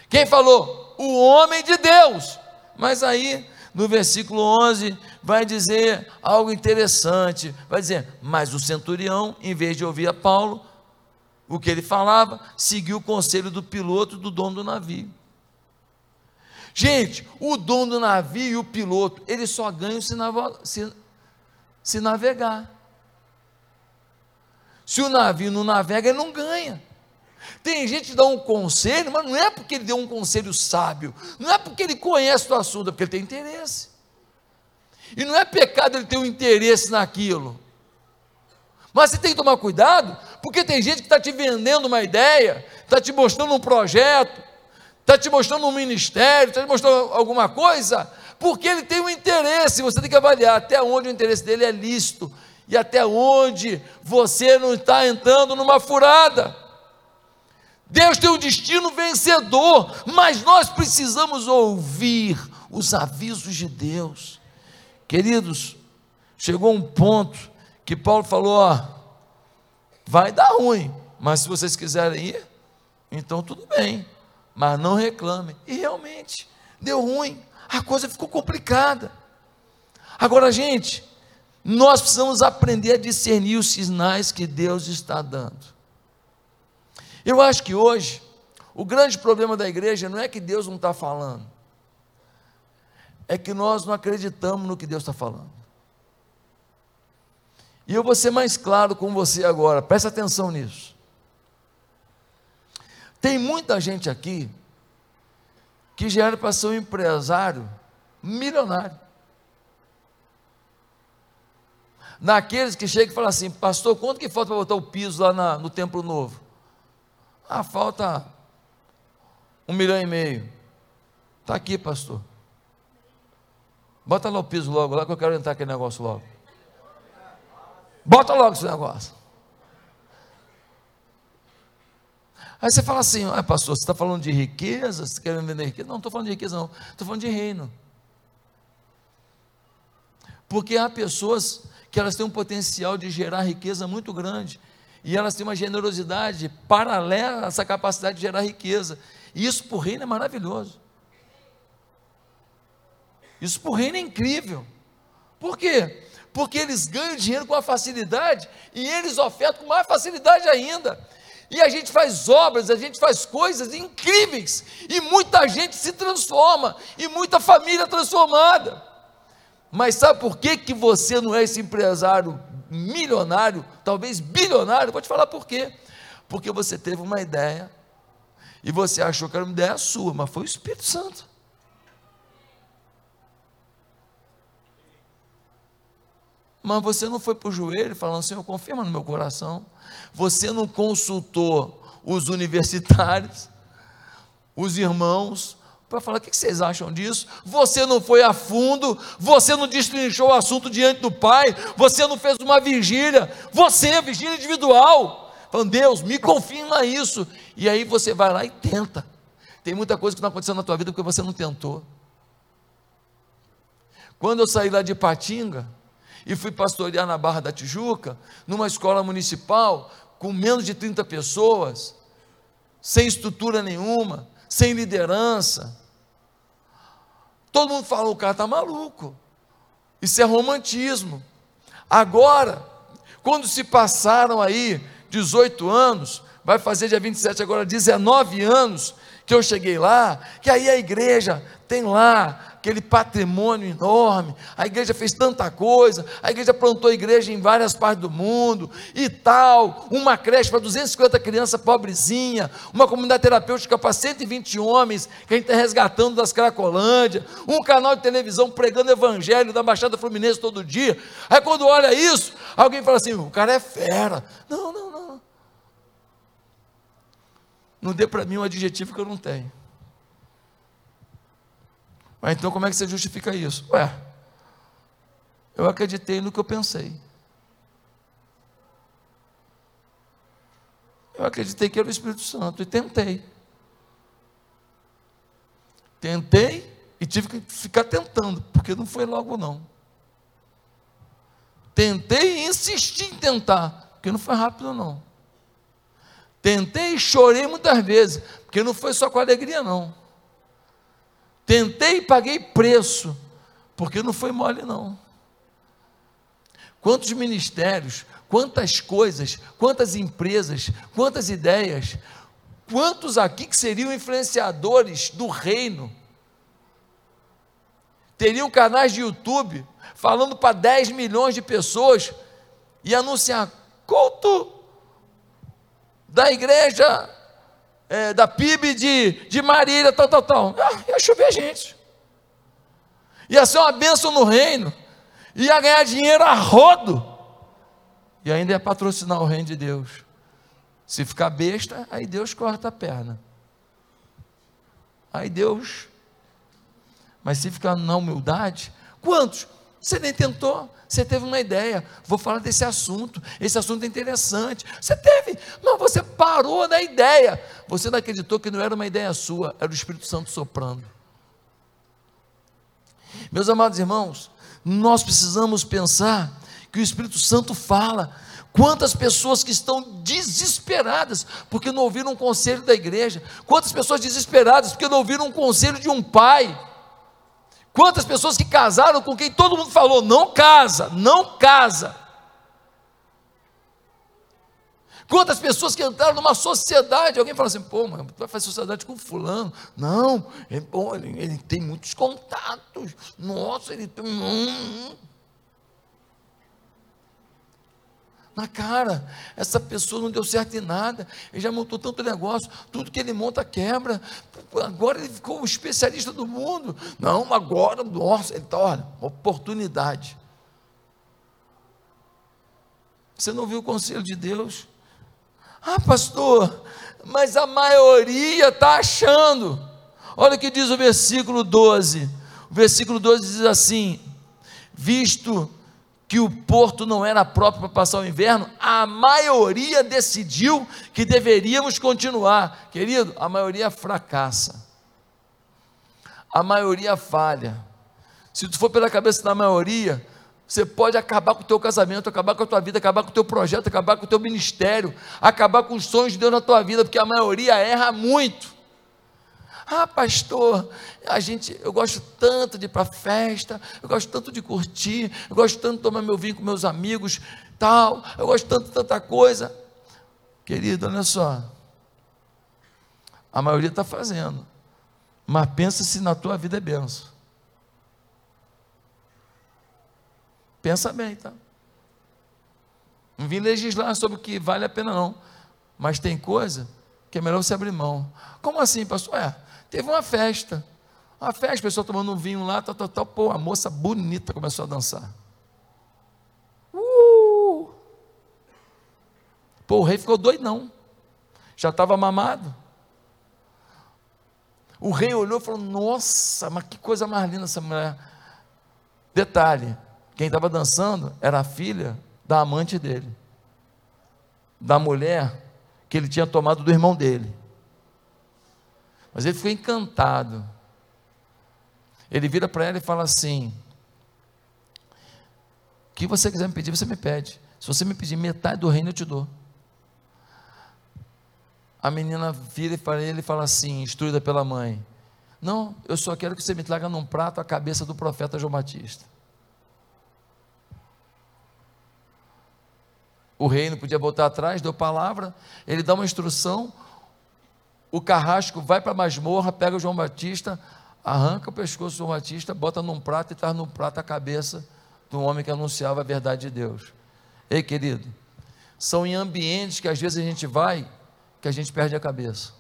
S1: Quem falou? O homem de Deus. Mas aí, no versículo 11, vai dizer algo interessante. Vai dizer: Mas o centurião, em vez de ouvir a Paulo, o que ele falava, seguiu o conselho do piloto do dono do navio. Gente, o dono do navio e o piloto, eles só ganham se, se, se navegar. Se o navio não navega, ele não ganha. Tem gente que dá um conselho, mas não é porque ele deu um conselho sábio, não é porque ele conhece o assunto, é porque ele tem interesse. E não é pecado ele ter um interesse naquilo. Mas você tem que tomar cuidado, porque tem gente que está te vendendo uma ideia, está te mostrando um projeto, está te mostrando um ministério, está te mostrando alguma coisa, porque ele tem um interesse, você tem que avaliar até onde o interesse dele é lícito, e até onde você não está entrando numa furada. Deus tem um destino vencedor, mas nós precisamos ouvir os avisos de Deus. Queridos, chegou um ponto que Paulo falou: ó, vai dar ruim, mas se vocês quiserem ir, então tudo bem, mas não reclamem. E realmente, deu ruim, a coisa ficou complicada. Agora, gente, nós precisamos aprender a discernir os sinais que Deus está dando. Eu acho que hoje, o grande problema da igreja não é que Deus não está falando, é que nós não acreditamos no que Deus está falando. E eu vou ser mais claro com você agora, presta atenção nisso. Tem muita gente aqui que já era para ser um empresário milionário. naqueles que chegam e falam assim, pastor, quanto que falta para botar o piso lá na, no templo novo? Ah, falta um milhão e meio. Está aqui, pastor. Bota lá o piso logo, lá que eu quero entrar aquele negócio logo. Bota logo esse negócio. Aí você fala assim, ah, pastor, você está falando de riqueza? Você está querendo vender riqueza? Não, não estou falando de riqueza, não. Estou falando de reino. Porque há pessoas que elas têm um potencial de gerar riqueza muito grande. E elas têm uma generosidade paralela a essa capacidade de gerar riqueza. E isso para o reino é maravilhoso. Isso para o reino é incrível. Por quê? Porque eles ganham dinheiro com a facilidade e eles ofertam com mais facilidade ainda. E a gente faz obras, a gente faz coisas incríveis. E muita gente se transforma. E muita família transformada. Mas sabe por que, que você não é esse empresário milionário, talvez bilionário? Vou te falar por quê. Porque você teve uma ideia e você achou que era uma ideia sua, mas foi o Espírito Santo. Mas você não foi para o joelho falando, Senhor, confirma no meu coração. Você não consultou os universitários, os irmãos, para falar: o que vocês acham disso? Você não foi a fundo, você não destrinchou o assunto diante do Pai, você não fez uma vigília, você, vigília individual, falando: Deus, me confirma isso. E aí você vai lá e tenta. Tem muita coisa que não aconteceu na tua vida porque você não tentou. Quando eu saí lá de Patinga e fui pastorear na Barra da Tijuca, numa escola municipal, com menos de 30 pessoas, sem estrutura nenhuma, sem liderança. Todo mundo fala: o cara está maluco. Isso é romantismo. Agora, quando se passaram aí 18 anos, vai fazer dia 27 agora 19 anos que eu cheguei lá, que aí a igreja tem lá aquele patrimônio enorme, a igreja fez tanta coisa, a igreja plantou igreja em várias partes do mundo e tal, uma creche para 250 crianças pobrezinha, uma comunidade terapêutica para 120 homens que a gente está resgatando das Cracolândia, um canal de televisão pregando evangelho da Baixada Fluminense todo dia. Aí quando olha isso, alguém fala assim: o cara é fera. Não, não, não. Não dê para mim um adjetivo que eu não tenho. Mas então como é que você justifica isso? Ué, eu acreditei no que eu pensei. Eu acreditei que era o Espírito Santo e tentei. Tentei e tive que ficar tentando, porque não foi logo não. Tentei e insisti em tentar, porque não foi rápido não. Tentei e chorei muitas vezes, porque não foi só com alegria não. Tentei e paguei preço, porque não foi mole, não. Quantos ministérios, quantas coisas, quantas empresas, quantas ideias, quantos aqui que seriam influenciadores do reino, teriam canais de YouTube falando para 10 milhões de pessoas e anunciar culto da igreja é, da PIB de, de Marília, tal, tal, tal. Ah, ia chover gente. Ia ser uma bênção no reino. Ia ganhar dinheiro a rodo. E ainda ia patrocinar o reino de Deus. Se ficar besta, aí Deus corta a perna. Aí Deus. Mas se ficar na humildade, quantos? Você nem tentou, você teve uma ideia, vou falar desse assunto, esse assunto é interessante. Você teve, mas você parou na ideia. Você não acreditou que não era uma ideia sua, era o Espírito Santo soprando. Meus amados irmãos, nós precisamos pensar que o Espírito Santo fala. Quantas pessoas que estão desesperadas porque não ouviram um conselho da igreja? Quantas pessoas desesperadas porque não ouviram um conselho de um pai? Quantas pessoas que casaram com quem todo mundo falou, não casa, não casa. Quantas pessoas que entraram numa sociedade, alguém fala assim, pô, mas tu vai fazer sociedade com fulano. Não, ele, ele, ele tem muitos contatos. Nossa, ele tem. Hum, na cara. Essa pessoa não deu certo em nada. Ele já montou tanto negócio, tudo que ele monta quebra. Agora ele ficou um especialista do mundo. Não, agora, nossa, ele está, olha, oportunidade. Você não viu o conselho de Deus? Ah, pastor, mas a maioria está achando. Olha o que diz o versículo 12. O versículo 12 diz assim: Visto que o porto não era próprio para passar o inverno, a maioria decidiu que deveríamos continuar. Querido, a maioria fracassa. A maioria falha. Se tu for pela cabeça da maioria, você pode acabar com o teu casamento, acabar com a tua vida, acabar com o teu projeto, acabar com o teu ministério, acabar com os sonhos de Deus na tua vida, porque a maioria erra muito. Ah, pastor, a gente, eu gosto tanto de ir para festa, eu gosto tanto de curtir, eu gosto tanto de tomar meu vinho com meus amigos, tal, eu gosto tanto de tanta coisa. Querido, olha só. A maioria está fazendo. Mas pensa se na tua vida é benção. Pensa bem, tá? Não vim legislar sobre o que vale a pena, não. Mas tem coisa que é melhor você abrir mão. Como assim, pastor? É, Teve uma festa. Uma festa, a pessoa tomando um vinho lá, tal, tal, tal. Pô, a moça bonita começou a dançar. Uh! Pô, o rei ficou doidão. Já estava mamado. O rei olhou e falou: Nossa, mas que coisa mais linda essa mulher. Detalhe: quem estava dançando era a filha da amante dele, da mulher que ele tinha tomado do irmão dele. Mas ele ficou encantado. Ele vira para ela e fala assim: O que você quiser me pedir, você me pede. Se você me pedir metade do reino, eu te dou. A menina vira para ele e fala assim, instruída pela mãe: Não, eu só quero que você me traga num prato a cabeça do profeta João Batista. O rei não podia voltar atrás, deu palavra, ele dá uma instrução, o carrasco vai para a masmorra, pega o João Batista, arranca o pescoço do João Batista, bota num prato e traz num prato a cabeça do homem que anunciava a verdade de Deus. Ei, querido, são em ambientes que às vezes a gente vai que a gente perde a cabeça.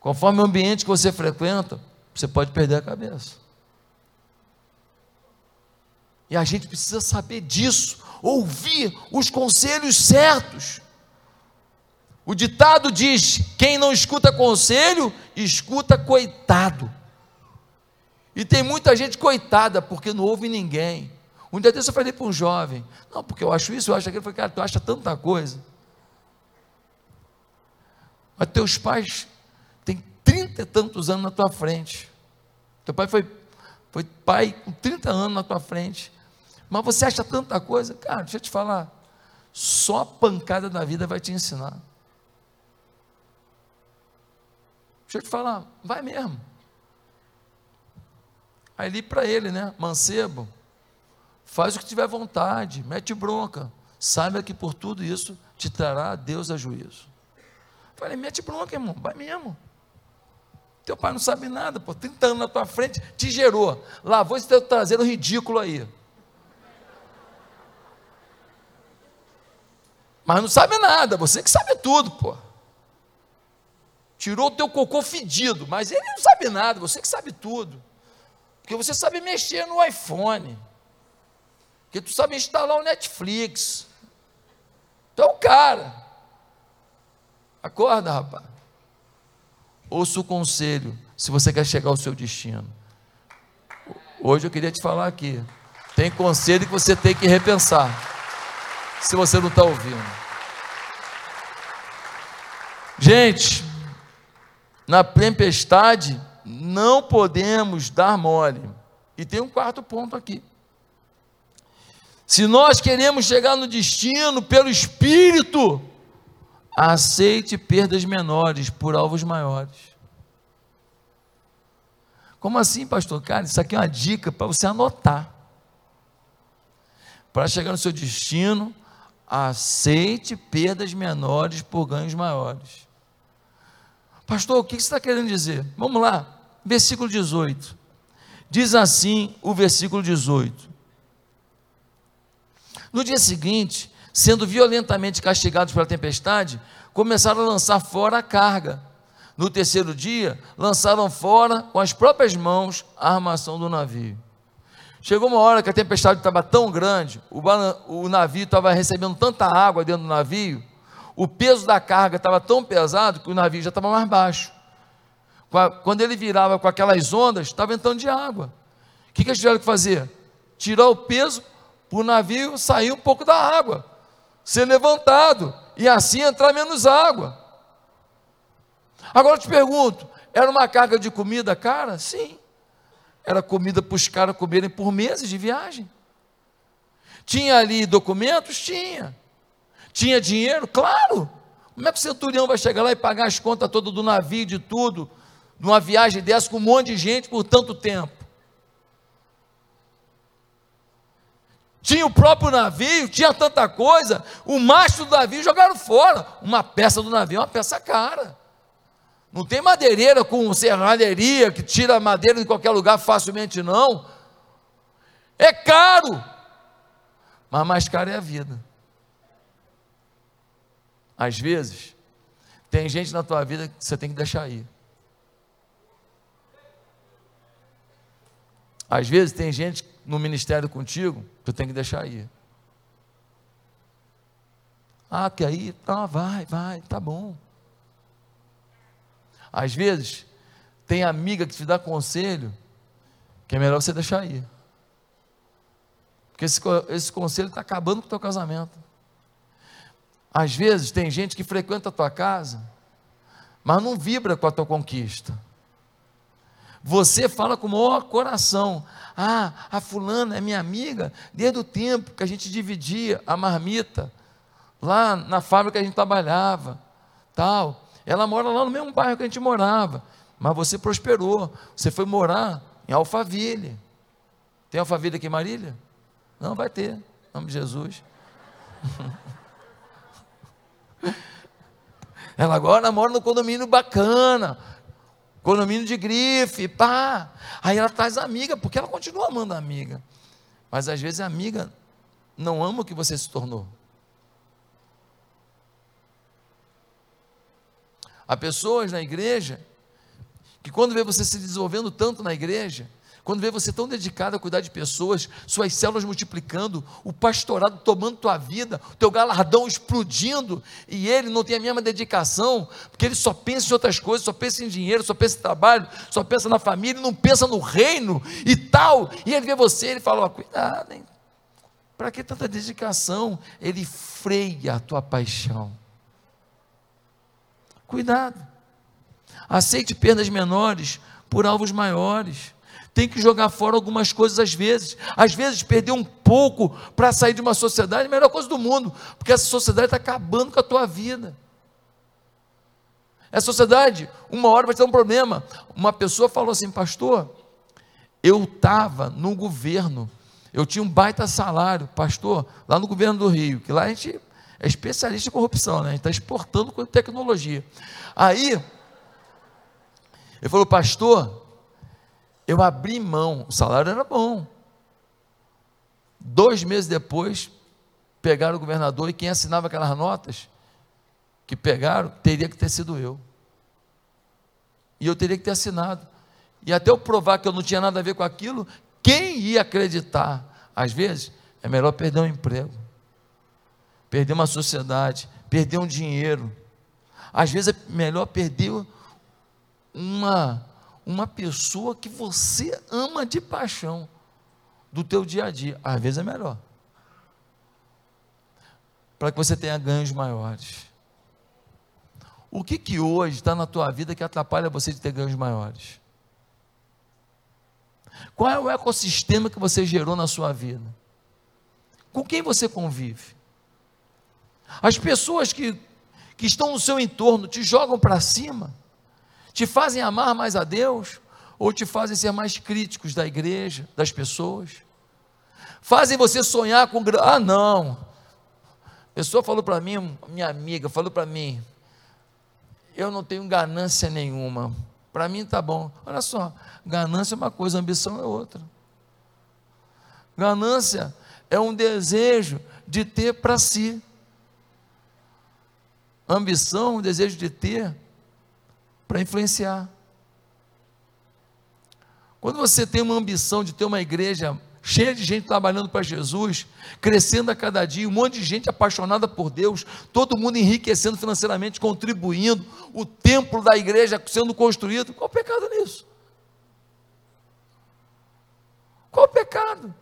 S1: Conforme o ambiente que você frequenta, você pode perder a cabeça. E a gente precisa saber disso, ouvir os conselhos certos. O ditado diz: quem não escuta conselho, escuta coitado. E tem muita gente coitada porque não ouve ninguém. Um dia desse eu falei para um jovem: não, porque eu acho isso, eu acho aquilo. Eu falei, cara, tu acha tanta coisa. Mas teus pais têm trinta e tantos anos na tua frente. Teu pai foi, foi pai com 30 anos na tua frente. Mas você acha tanta coisa? Cara, deixa eu te falar. Só a pancada da vida vai te ensinar. Deixa eu te falar, vai mesmo. Aí li para ele, né? Mancebo, faz o que tiver vontade, mete bronca. Saiba que por tudo isso te trará Deus a juízo. Falei, mete bronca, irmão, vai mesmo. Teu pai não sabe nada, pô, 30 anos na tua frente, te gerou. Lavou esse teu traseiro ridículo aí. Mas não sabe nada, você que sabe tudo, pô. Tirou o teu cocô fedido, mas ele não sabe nada, você que sabe tudo. Porque você sabe mexer no iPhone. Porque tu sabe instalar o Netflix. Tu é o cara. Acorda, rapaz. Ouça o conselho, se você quer chegar ao seu destino. Hoje eu queria te falar aqui. Tem conselho que você tem que repensar. Se você não está ouvindo. Gente, na tempestade não podemos dar mole. E tem um quarto ponto aqui. Se nós queremos chegar no destino pelo Espírito, aceite perdas menores por alvos maiores. Como assim, pastor? Cara, isso aqui é uma dica para você anotar. Para chegar no seu destino, aceite perdas menores por ganhos maiores. Pastor, o que você está querendo dizer? Vamos lá, versículo 18. Diz assim o versículo 18: No dia seguinte, sendo violentamente castigados pela tempestade, começaram a lançar fora a carga. No terceiro dia, lançaram fora com as próprias mãos a armação do navio. Chegou uma hora que a tempestade estava tão grande, o, o navio estava recebendo tanta água dentro do navio, o peso da carga estava tão pesado que o navio já estava mais baixo. Quando ele virava com aquelas ondas, estava entrando de água. O que, que eles tiveram que fazer? Tirar o peso para o navio sair um pouco da água, ser levantado e assim entrar menos água. Agora eu te pergunto: era uma carga de comida cara? Sim. Era comida para os caras comerem por meses de viagem. Tinha ali documentos? Tinha. Tinha dinheiro? Claro! Como é que o centurião vai chegar lá e pagar as contas todas do navio, de tudo, numa viagem dessa com um monte de gente por tanto tempo? Tinha o próprio navio, tinha tanta coisa, o mastro do navio jogaram fora. Uma peça do navio é uma peça cara. Não tem madeireira com serralheria que tira madeira de qualquer lugar facilmente, não. É caro, mas mais caro é a vida. Às vezes, tem gente na tua vida que você tem que deixar ir. Às vezes tem gente no ministério contigo que tu tem que deixar ir. Ah, quer ir? Ah, vai, vai, tá bom. Às vezes, tem amiga que te dá conselho que é melhor você deixar ir. Porque esse, esse conselho está acabando com o teu casamento. Às vezes tem gente que frequenta a tua casa, mas não vibra com a tua conquista. Você fala com o maior coração. Ah, a fulana é minha amiga desde o tempo que a gente dividia a marmita lá na fábrica que a gente trabalhava, tal. Ela mora lá no mesmo bairro que a gente morava, mas você prosperou. Você foi morar em Alphaville. Tem Alphaville aqui em Marília? Não, vai ter. Em nome de Jesus. Ela agora mora no condomínio bacana, condomínio de grife, pá. Aí ela traz amiga, porque ela continua amando a amiga. Mas às vezes a amiga não ama o que você se tornou. Há pessoas na igreja que quando vê você se desenvolvendo tanto na igreja, quando vê você tão dedicado a cuidar de pessoas, suas células multiplicando, o pastorado tomando tua vida, o teu galardão explodindo, e ele não tem a mesma dedicação, porque ele só pensa em outras coisas, só pensa em dinheiro, só pensa em trabalho, só pensa na família, não pensa no reino e tal. E ele vê você, ele fala: oh, cuidado, hein? Para que tanta dedicação? Ele freia a tua paixão. Cuidado. Aceite perdas menores por alvos maiores tem que jogar fora algumas coisas às vezes. Às vezes, perder um pouco para sair de uma sociedade é a melhor coisa do mundo, porque essa sociedade está acabando com a tua vida. Essa sociedade, uma hora vai ter um problema. Uma pessoa falou assim, pastor, eu estava no governo, eu tinha um baita salário, pastor, lá no governo do Rio, que lá a gente é especialista em corrupção, né? a gente está exportando tecnologia. Aí, ele falou, pastor, eu abri mão, o salário era bom. Dois meses depois, pegaram o governador e quem assinava aquelas notas que pegaram teria que ter sido eu. E eu teria que ter assinado. E até eu provar que eu não tinha nada a ver com aquilo, quem ia acreditar? Às vezes, é melhor perder um emprego, perder uma sociedade, perder um dinheiro. Às vezes é melhor perder uma uma pessoa que você ama de paixão do teu dia a dia. Às vezes é melhor. Para que você tenha ganhos maiores. O que que hoje está na tua vida que atrapalha você de ter ganhos maiores? Qual é o ecossistema que você gerou na sua vida? Com quem você convive? As pessoas que, que estão no seu entorno te jogam para cima? Te fazem amar mais a Deus ou te fazem ser mais críticos da igreja, das pessoas? Fazem você sonhar com. Ah, não. A pessoa falou para mim, minha amiga, falou para mim: eu não tenho ganância nenhuma. Para mim tá bom. Olha só, ganância é uma coisa, ambição é outra. Ganância é um desejo de ter para si. Ambição, um desejo de ter para influenciar. Quando você tem uma ambição de ter uma igreja cheia de gente trabalhando para Jesus, crescendo a cada dia, um monte de gente apaixonada por Deus, todo mundo enriquecendo financeiramente, contribuindo, o templo da igreja sendo construído, qual o pecado nisso? Qual o pecado?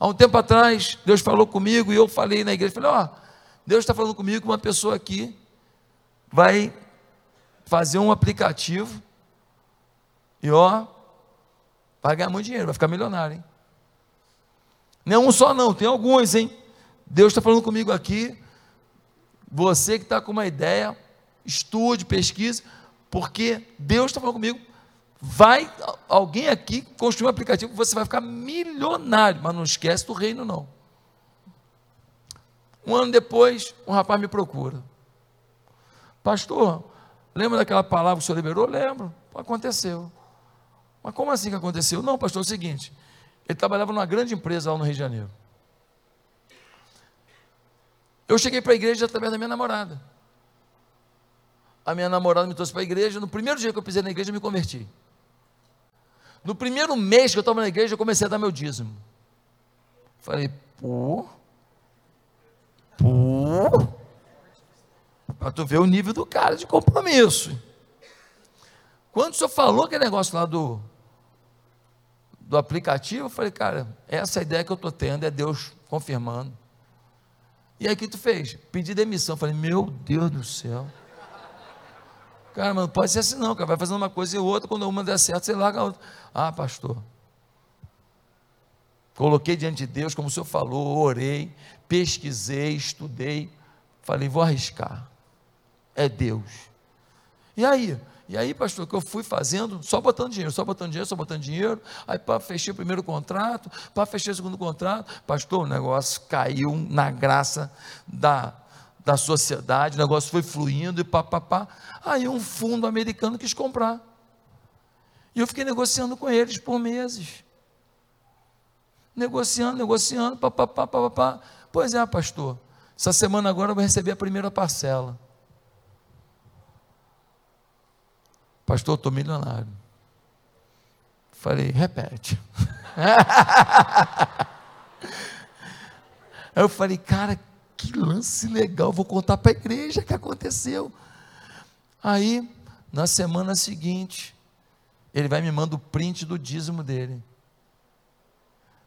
S1: Há um tempo atrás, Deus falou comigo e eu falei na igreja, falei, ó, oh, Deus está falando comigo que uma pessoa aqui vai fazer um aplicativo e ó, vai ganhar muito dinheiro, vai ficar milionário, hein? Não é um só não, tem alguns, hein? Deus está falando comigo aqui, você que está com uma ideia, estude, pesquise, porque Deus está falando comigo, vai alguém aqui construir um aplicativo, você vai ficar milionário, mas não esquece do reino não. Um ano depois, um rapaz me procura. Pastor, Lembra daquela palavra que o senhor liberou? Lembro. Aconteceu. Mas como assim que aconteceu? Não, pastor, é o seguinte. Ele trabalhava numa grande empresa lá no Rio de Janeiro. Eu cheguei para a igreja através da minha namorada. A minha namorada me trouxe para a igreja. No primeiro dia que eu pisei na igreja, eu me converti. No primeiro mês que eu estava na igreja, eu comecei a dar meu dízimo. Falei, pô, pô, para tu ver o nível do cara de compromisso. Quando o senhor falou aquele negócio lá do, do aplicativo, eu falei, cara, essa ideia que eu estou tendo, é Deus confirmando. E aí o que tu fez? Pedi demissão. Eu falei, meu Deus do céu. Cara, mas não pode ser assim não, cara. Vai fazendo uma coisa e outra, quando uma der certo, você larga a outra. Ah, pastor. Coloquei diante de Deus, como o senhor falou, orei, pesquisei, estudei. Falei, vou arriscar. É Deus. E aí? E aí, pastor, que eu fui fazendo, só botando dinheiro, só botando dinheiro, só botando dinheiro. Aí, para fechei o primeiro contrato, para fechei o segundo contrato. Pastor, o negócio caiu na graça da, da sociedade, o negócio foi fluindo e pá, pá, pá. Aí, um fundo americano quis comprar. E eu fiquei negociando com eles por meses. Negociando, negociando, pá, pá, pá, pá, pá. Pois é, pastor. Essa semana agora eu vou receber a primeira parcela. Pastor, estou milionário. Falei, repete. Aí eu falei, cara, que lance legal, vou contar para a igreja que aconteceu. Aí, na semana seguinte, ele vai me mandar o print do dízimo dele.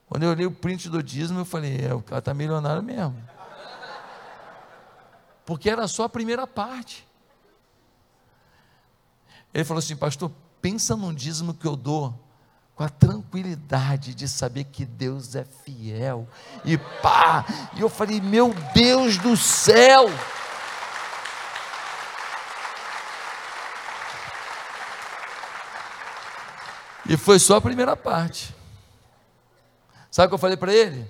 S1: Quando eu olhei o print do dízimo, eu falei, é, o cara está milionário mesmo. Porque era só a primeira parte. Ele falou assim, pastor, pensa num dízimo que eu dou com a tranquilidade de saber que Deus é fiel. E pá! E eu falei, meu Deus do céu! E foi só a primeira parte. Sabe o que eu falei para ele?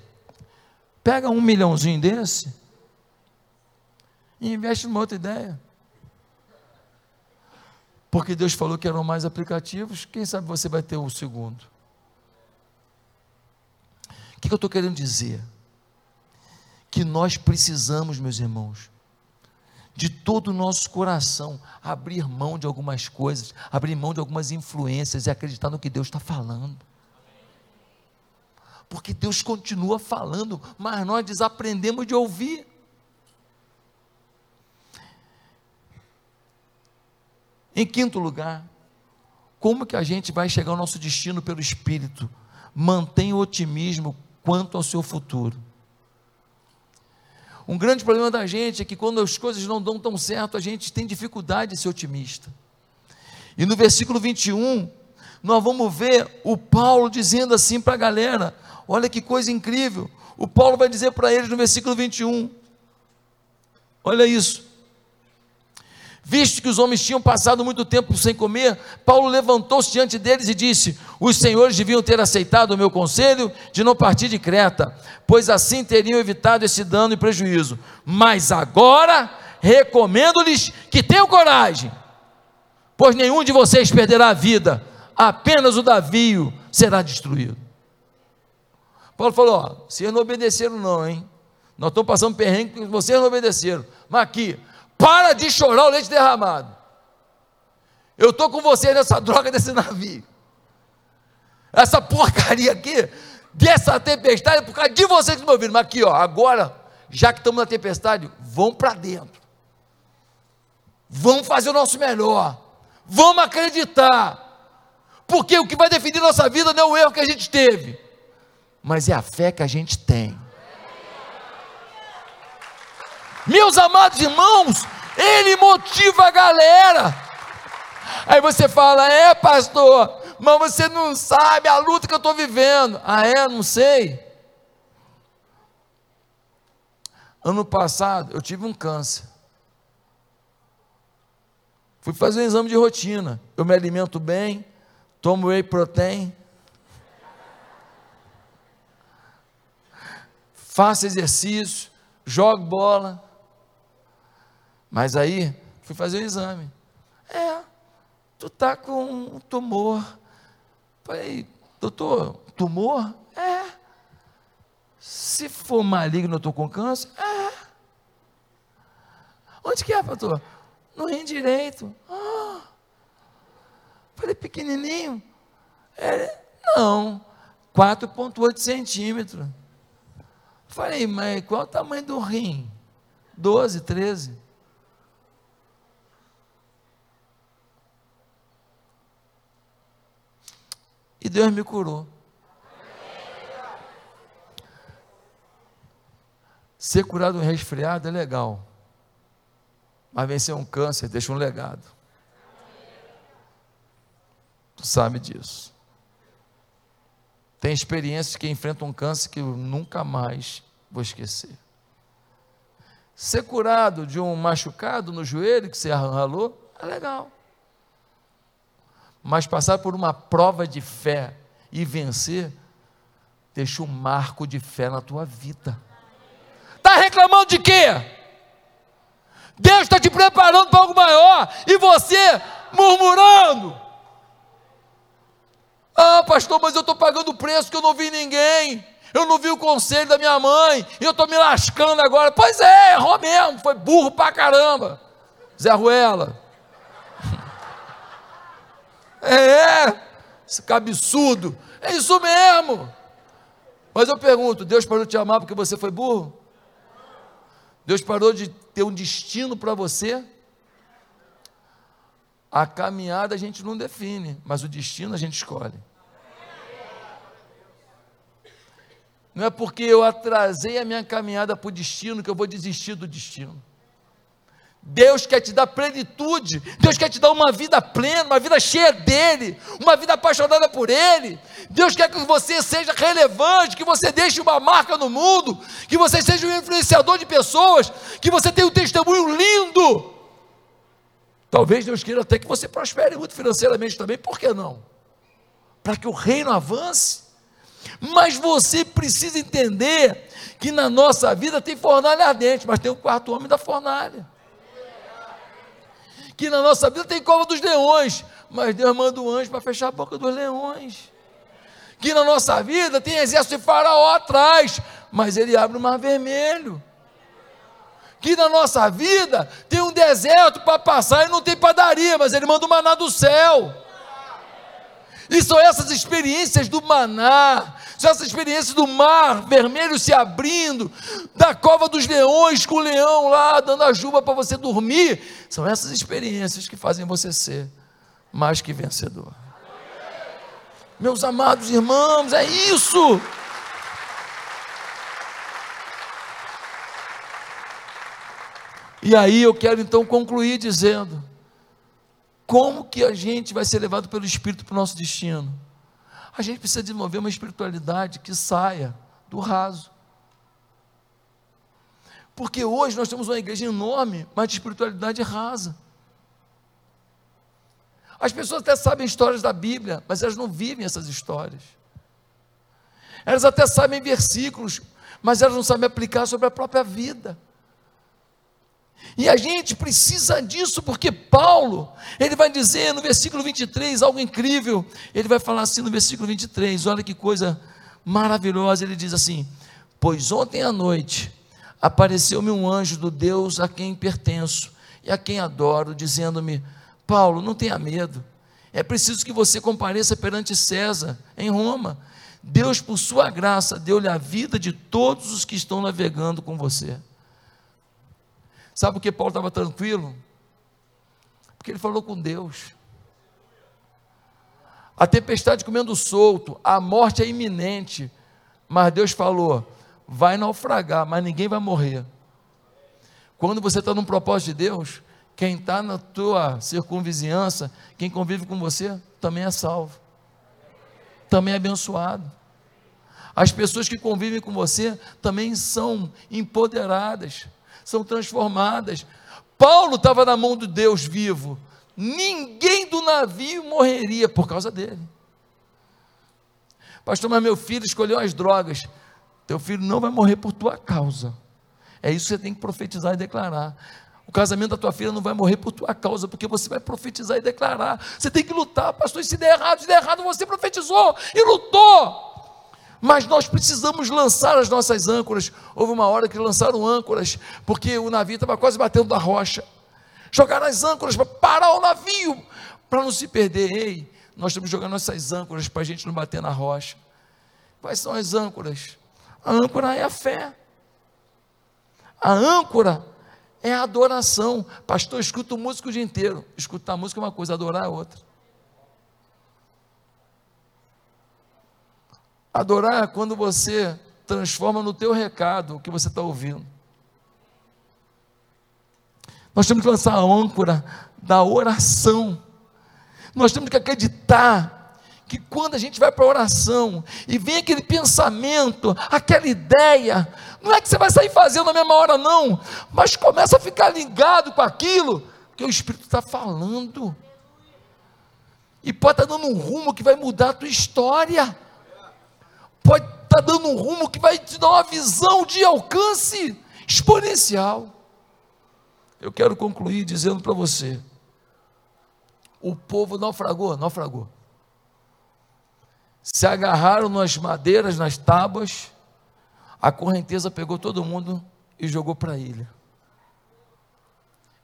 S1: Pega um milhãozinho desse e investe numa outra ideia porque Deus falou que eram mais aplicativos, quem sabe você vai ter o segundo. O que eu estou querendo dizer? Que nós precisamos, meus irmãos, de todo o nosso coração, abrir mão de algumas coisas, abrir mão de algumas influências e acreditar no que Deus está falando. Porque Deus continua falando, mas nós desaprendemos de ouvir. Em quinto lugar, como que a gente vai chegar ao nosso destino pelo Espírito? Mantenha otimismo quanto ao seu futuro. Um grande problema da gente é que quando as coisas não dão tão certo, a gente tem dificuldade de ser otimista. E no versículo 21, nós vamos ver o Paulo dizendo assim para a galera: olha que coisa incrível. O Paulo vai dizer para eles no versículo 21, olha isso. Visto que os homens tinham passado muito tempo sem comer, Paulo levantou-se diante deles e disse: Os senhores deviam ter aceitado o meu conselho de não partir de Creta, pois assim teriam evitado esse dano e prejuízo. Mas agora recomendo-lhes que tenham coragem, pois nenhum de vocês perderá a vida, apenas o navio será destruído. Paulo falou: ó, vocês não obedeceram, não, hein? Nós estamos passando perrengue porque vocês não obedeceram. Mas aqui, para de chorar o leite derramado. Eu estou com você nessa droga desse navio. Essa porcaria aqui, dessa tempestade, por causa de vocês que me ouviram. Mas aqui, ó, agora, já que estamos na tempestade, vão para dentro. Vamos fazer o nosso melhor. Vamos acreditar. Porque o que vai definir nossa vida não é o erro que a gente teve, mas é a fé que a gente tem. Meus amados irmãos, ele motiva a galera. Aí você fala: É, pastor, mas você não sabe a luta que eu estou vivendo. Ah, é? Não sei. Ano passado eu tive um câncer. Fui fazer um exame de rotina. Eu me alimento bem, tomo whey protein. Faço exercício, jogo bola. Mas aí, fui fazer o exame. É, tu tá com um tumor. Falei, doutor, tumor? É. Se for maligno, eu estou com câncer? É. Onde que é, doutor? No rim direito. Ah. Falei, pequenininho? É, não, 4,8 centímetros. Falei, mas qual o tamanho do rim? 12, 13. Deus me curou. Ser curado um resfriado é legal. Mas vencer um câncer deixa um legado. Tu sabe disso. Tem experiências que enfrentam um câncer que eu nunca mais vou esquecer. Ser curado de um machucado no joelho que você ralou é legal. Mas passar por uma prova de fé e vencer, deixa um marco de fé na tua vida. Está reclamando de quê? Deus está te preparando para algo maior e você murmurando. Ah, pastor, mas eu estou pagando o preço que eu não vi ninguém. Eu não vi o conselho da minha mãe. E eu estou me lascando agora. Pois é, errou mesmo. Foi burro pra caramba. Zé Ruela. É, esse cabeçudo. É isso mesmo. Mas eu pergunto: Deus parou de te amar porque você foi burro? Deus parou de ter um destino para você? A caminhada a gente não define, mas o destino a gente escolhe. Não é porque eu atrasei a minha caminhada para o destino que eu vou desistir do destino. Deus quer te dar plenitude, Deus quer te dar uma vida plena, uma vida cheia dEle, uma vida apaixonada por Ele. Deus quer que você seja relevante, que você deixe uma marca no mundo, que você seja um influenciador de pessoas, que você tenha um testemunho lindo. Talvez Deus queira até que você prospere muito financeiramente também, por que não? Para que o reino avance. Mas você precisa entender que na nossa vida tem fornalha ardente, mas tem o quarto homem da fornalha que na nossa vida tem cova dos leões, mas Deus manda um anjo para fechar a boca dos leões. Que na nossa vida tem exército de faraó atrás, mas ele abre o mar vermelho. Que na nossa vida tem um deserto para passar e não tem padaria, mas ele manda o maná do céu. E são essas experiências do maná, são essas experiências do mar vermelho se abrindo, da cova dos leões com o leão lá dando a juba para você dormir. São essas experiências que fazem você ser mais que vencedor. Meus amados irmãos, é isso. E aí eu quero então concluir dizendo: como que a gente vai ser levado pelo Espírito para o nosso destino? A gente precisa desenvolver uma espiritualidade que saia do raso. Porque hoje nós temos uma igreja enorme, mas de espiritualidade rasa. As pessoas até sabem histórias da Bíblia, mas elas não vivem essas histórias. Elas até sabem versículos, mas elas não sabem aplicar sobre a própria vida. E a gente precisa disso, porque Paulo, ele vai dizer no versículo 23 algo incrível. Ele vai falar assim no versículo 23, olha que coisa maravilhosa. Ele diz assim: Pois ontem à noite apareceu-me um anjo do Deus a quem pertenço e a quem adoro, dizendo-me: Paulo, não tenha medo, é preciso que você compareça perante César, em Roma. Deus, por sua graça, deu-lhe a vida de todos os que estão navegando com você. Sabe por que Paulo estava tranquilo? Porque ele falou com Deus. A tempestade comendo solto, a morte é iminente, mas Deus falou: vai naufragar, mas ninguém vai morrer. Quando você está num propósito de Deus, quem está na tua circunvizinhança, quem convive com você, também é salvo, também é abençoado. As pessoas que convivem com você também são empoderadas são transformadas. Paulo estava na mão de Deus vivo. Ninguém do navio morreria por causa dele. Pastor, mas meu filho escolheu as drogas. Teu filho não vai morrer por tua causa. É isso que você tem que profetizar e declarar. O casamento da tua filha não vai morrer por tua causa, porque você vai profetizar e declarar. Você tem que lutar, pastor. E se der errado, se der errado, você profetizou e lutou. Mas nós precisamos lançar as nossas âncoras. Houve uma hora que lançaram âncoras, porque o navio estava quase batendo na rocha. Jogaram as âncoras para parar o navio, para não se perder. Ei, nós estamos jogando nossas âncoras para a gente não bater na rocha. Quais são as âncoras? A âncora é a fé. A âncora é adoração. Pastor, escuta música o dia inteiro. Escutar música é uma coisa, adorar é outra. Adorar é quando você transforma no teu recado o que você está ouvindo. Nós temos que lançar a âncora da oração. Nós temos que acreditar que quando a gente vai para a oração e vem aquele pensamento, aquela ideia, não é que você vai sair fazendo na mesma hora, não, mas começa a ficar ligado com aquilo que o Espírito está falando. E pode estar tá dando um rumo que vai mudar a tua história pode estar tá dando um rumo que vai te dar uma visão de alcance exponencial. Eu quero concluir dizendo para você: o povo naufragou, naufragou. Se agarraram nas madeiras, nas tábuas, a correnteza pegou todo mundo e jogou para a ilha.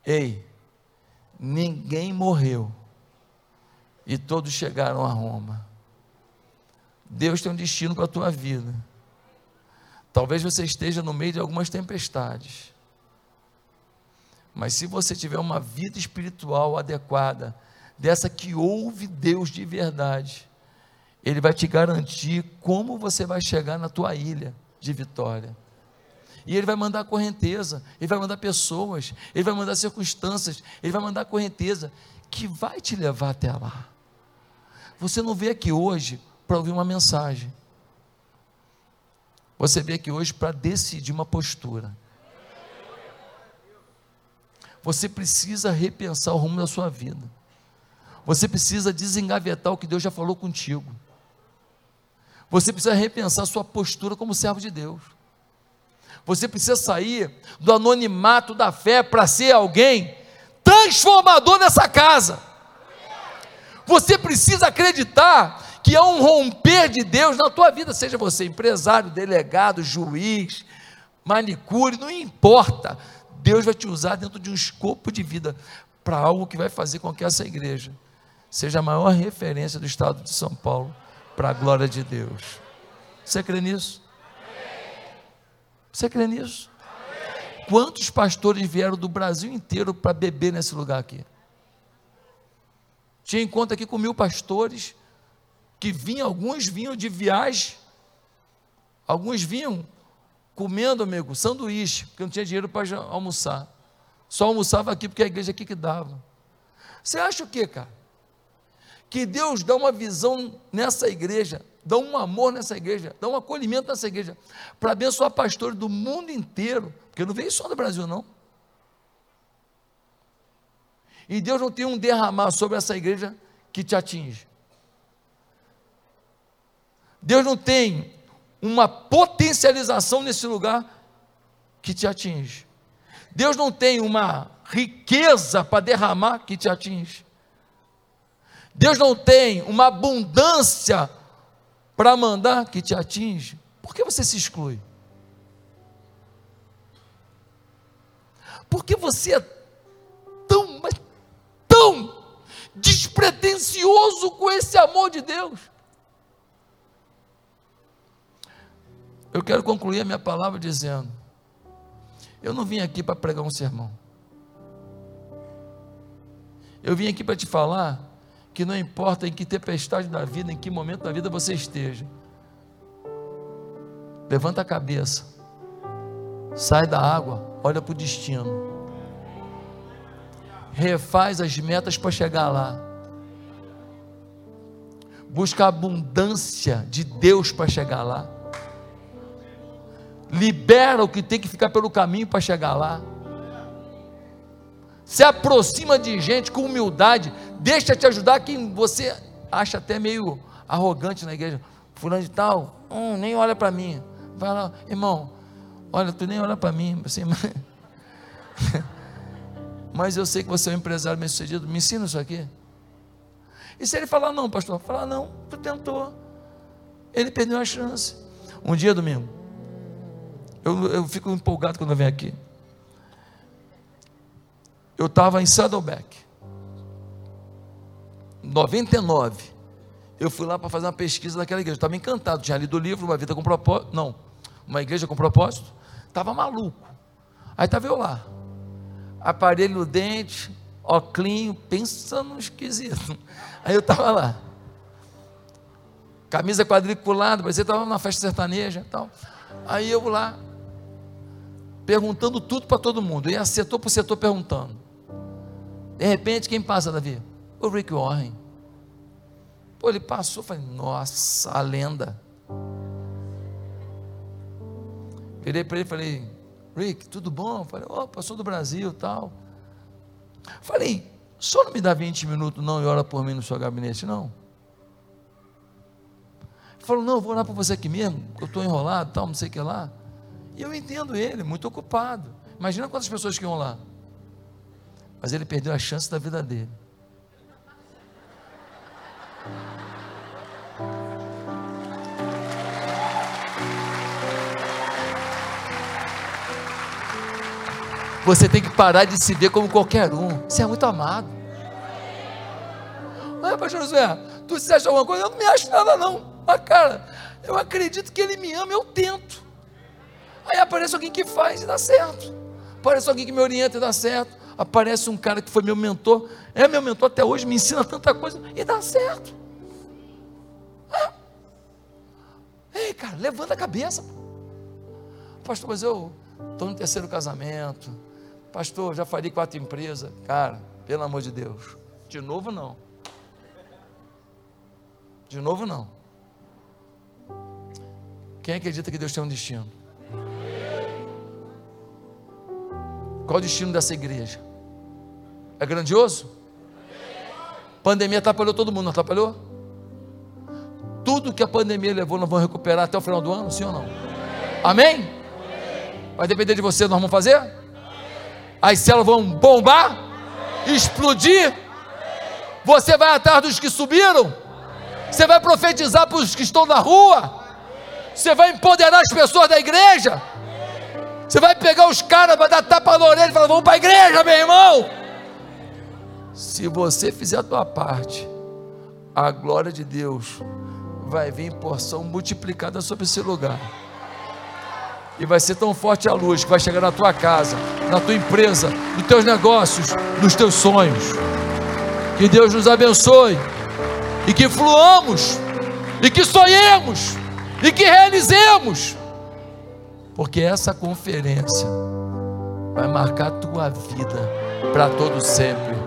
S1: Ei, ninguém morreu e todos chegaram a Roma. Deus tem um destino para a tua vida. Talvez você esteja no meio de algumas tempestades. Mas se você tiver uma vida espiritual adequada, dessa que ouve Deus de verdade, Ele vai te garantir como você vai chegar na tua ilha de vitória. E Ele vai mandar correnteza, Ele vai mandar pessoas, Ele vai mandar circunstâncias, Ele vai mandar correnteza que vai te levar até lá. Você não vê aqui hoje para ouvir uma mensagem. Você veio aqui hoje para decidir uma postura. Você precisa repensar o rumo da sua vida. Você precisa desengavetar o que Deus já falou contigo. Você precisa repensar sua postura como servo de Deus. Você precisa sair do anonimato da fé para ser alguém transformador nessa casa. Você precisa acreditar que há um romper de Deus na tua vida, seja você empresário, delegado, juiz, manicure, não importa. Deus vai te usar dentro de um escopo de vida para algo que vai fazer com que essa igreja seja a maior referência do estado de São Paulo para a glória de Deus. Você crê nisso? Você crê nisso? Quantos pastores vieram do Brasil inteiro para beber nesse lugar aqui? Tinha encontro aqui com mil pastores, que vinham, alguns vinham de viagem, alguns vinham comendo, amigo, sanduíche, porque não tinha dinheiro para almoçar. Só almoçava aqui porque a igreja aqui que dava. Você acha o que, cara? Que Deus dá uma visão nessa igreja, dá um amor nessa igreja, dá um acolhimento nessa igreja, para abençoar pastores do mundo inteiro, porque não veio só do Brasil, não. E Deus não tem um derramar sobre essa igreja que te atinge. Deus não tem uma potencialização nesse lugar que te atinge. Deus não tem uma riqueza para derramar que te atinge. Deus não tem uma abundância para mandar que te atinge. Por que você se exclui? Porque você é tão, mas tão despretensioso com esse amor de Deus. Eu quero concluir a minha palavra dizendo: eu não vim aqui para pregar um sermão. Eu vim aqui para te falar que não importa em que tempestade da vida, em que momento da vida você esteja, levanta a cabeça, sai da água, olha para o destino, refaz as metas para chegar lá, busca a abundância de Deus para chegar lá libera o que tem que ficar pelo caminho para chegar lá. Se aproxima de gente com humildade, deixa te ajudar quem você acha até meio arrogante na igreja. Fulano de tal, hum, nem olha para mim. Vai lá, irmão, olha, tu nem olha para mim. Assim, mas... mas eu sei que você é um empresário bem sucedido, me ensina isso aqui. E se ele falar não, pastor? Falar não, tu tentou. Ele perdeu a chance. Um dia, domingo, eu, eu fico empolgado quando eu venho aqui. Eu estava em Saddleback. 99. Eu fui lá para fazer uma pesquisa daquela igreja. Estava encantado. Tinha lido o livro, Uma Vida com Propósito. Não, uma igreja com propósito. Estava maluco. Aí estava eu lá. aparelho no dente, óculos, pensa no esquisito. Aí eu estava lá, camisa quadriculada, parecia que estava numa festa sertaneja e tal. Aí eu lá, perguntando tudo para todo mundo, e setor por setor perguntando. De repente, quem passa, Davi? O Rick Warren. Pô, ele passou, falei, nossa, a lenda. Virei para ele e falei, Rick, tudo bom? Falei, opa, sou do Brasil tal. Falei, só não me dá 20 minutos não e ora por mim no seu gabinete, não? Ele falou, não, vou orar por você aqui mesmo, eu estou enrolado, tal, não sei o que lá. E eu entendo ele, muito ocupado. Imagina quantas pessoas que iam lá. Mas ele perdeu a chance da vida dele. Você tem que parar de se ver como qualquer um. Você é muito amado. Mas, pastor José, tu se acha alguma coisa? Eu não me acho nada, não. Mas, cara, eu acredito que ele me ama, eu tento. Aí aparece alguém que faz e dá certo. Aparece alguém que me orienta e dá certo. Aparece um cara que foi meu mentor, é meu mentor até hoje, me ensina tanta coisa e dá certo. Ah. Ei, cara, levanta a cabeça. Pastor, mas eu estou no terceiro casamento Pastor, já falei quatro empresas. Cara, pelo amor de Deus. De novo não. De novo não. Quem acredita que Deus tem um destino? Qual o destino dessa igreja? É grandioso? Pandemia atrapalhou todo mundo, não atrapalhou? Tudo que a pandemia levou, nós vamos recuperar até o final do ano, sim ou não? Amém? Vai depender de você, nós vamos fazer? as células vão bombar, explodir. Você vai atrás dos que subiram. Você vai profetizar para os que estão na rua. Você vai empoderar as pessoas da igreja. Você vai pegar os caras, vai dar tapa na orelha e falar: Vamos para a igreja, meu irmão. Se você fizer a tua parte, a glória de Deus vai vir em porção multiplicada sobre esse lugar. E vai ser tão forte a luz que vai chegar na tua casa, na tua empresa, nos teus negócios, nos teus sonhos. Que Deus nos abençoe e que fluamos e que sonhemos e que realizemos, porque essa conferência vai marcar a tua vida para todo sempre.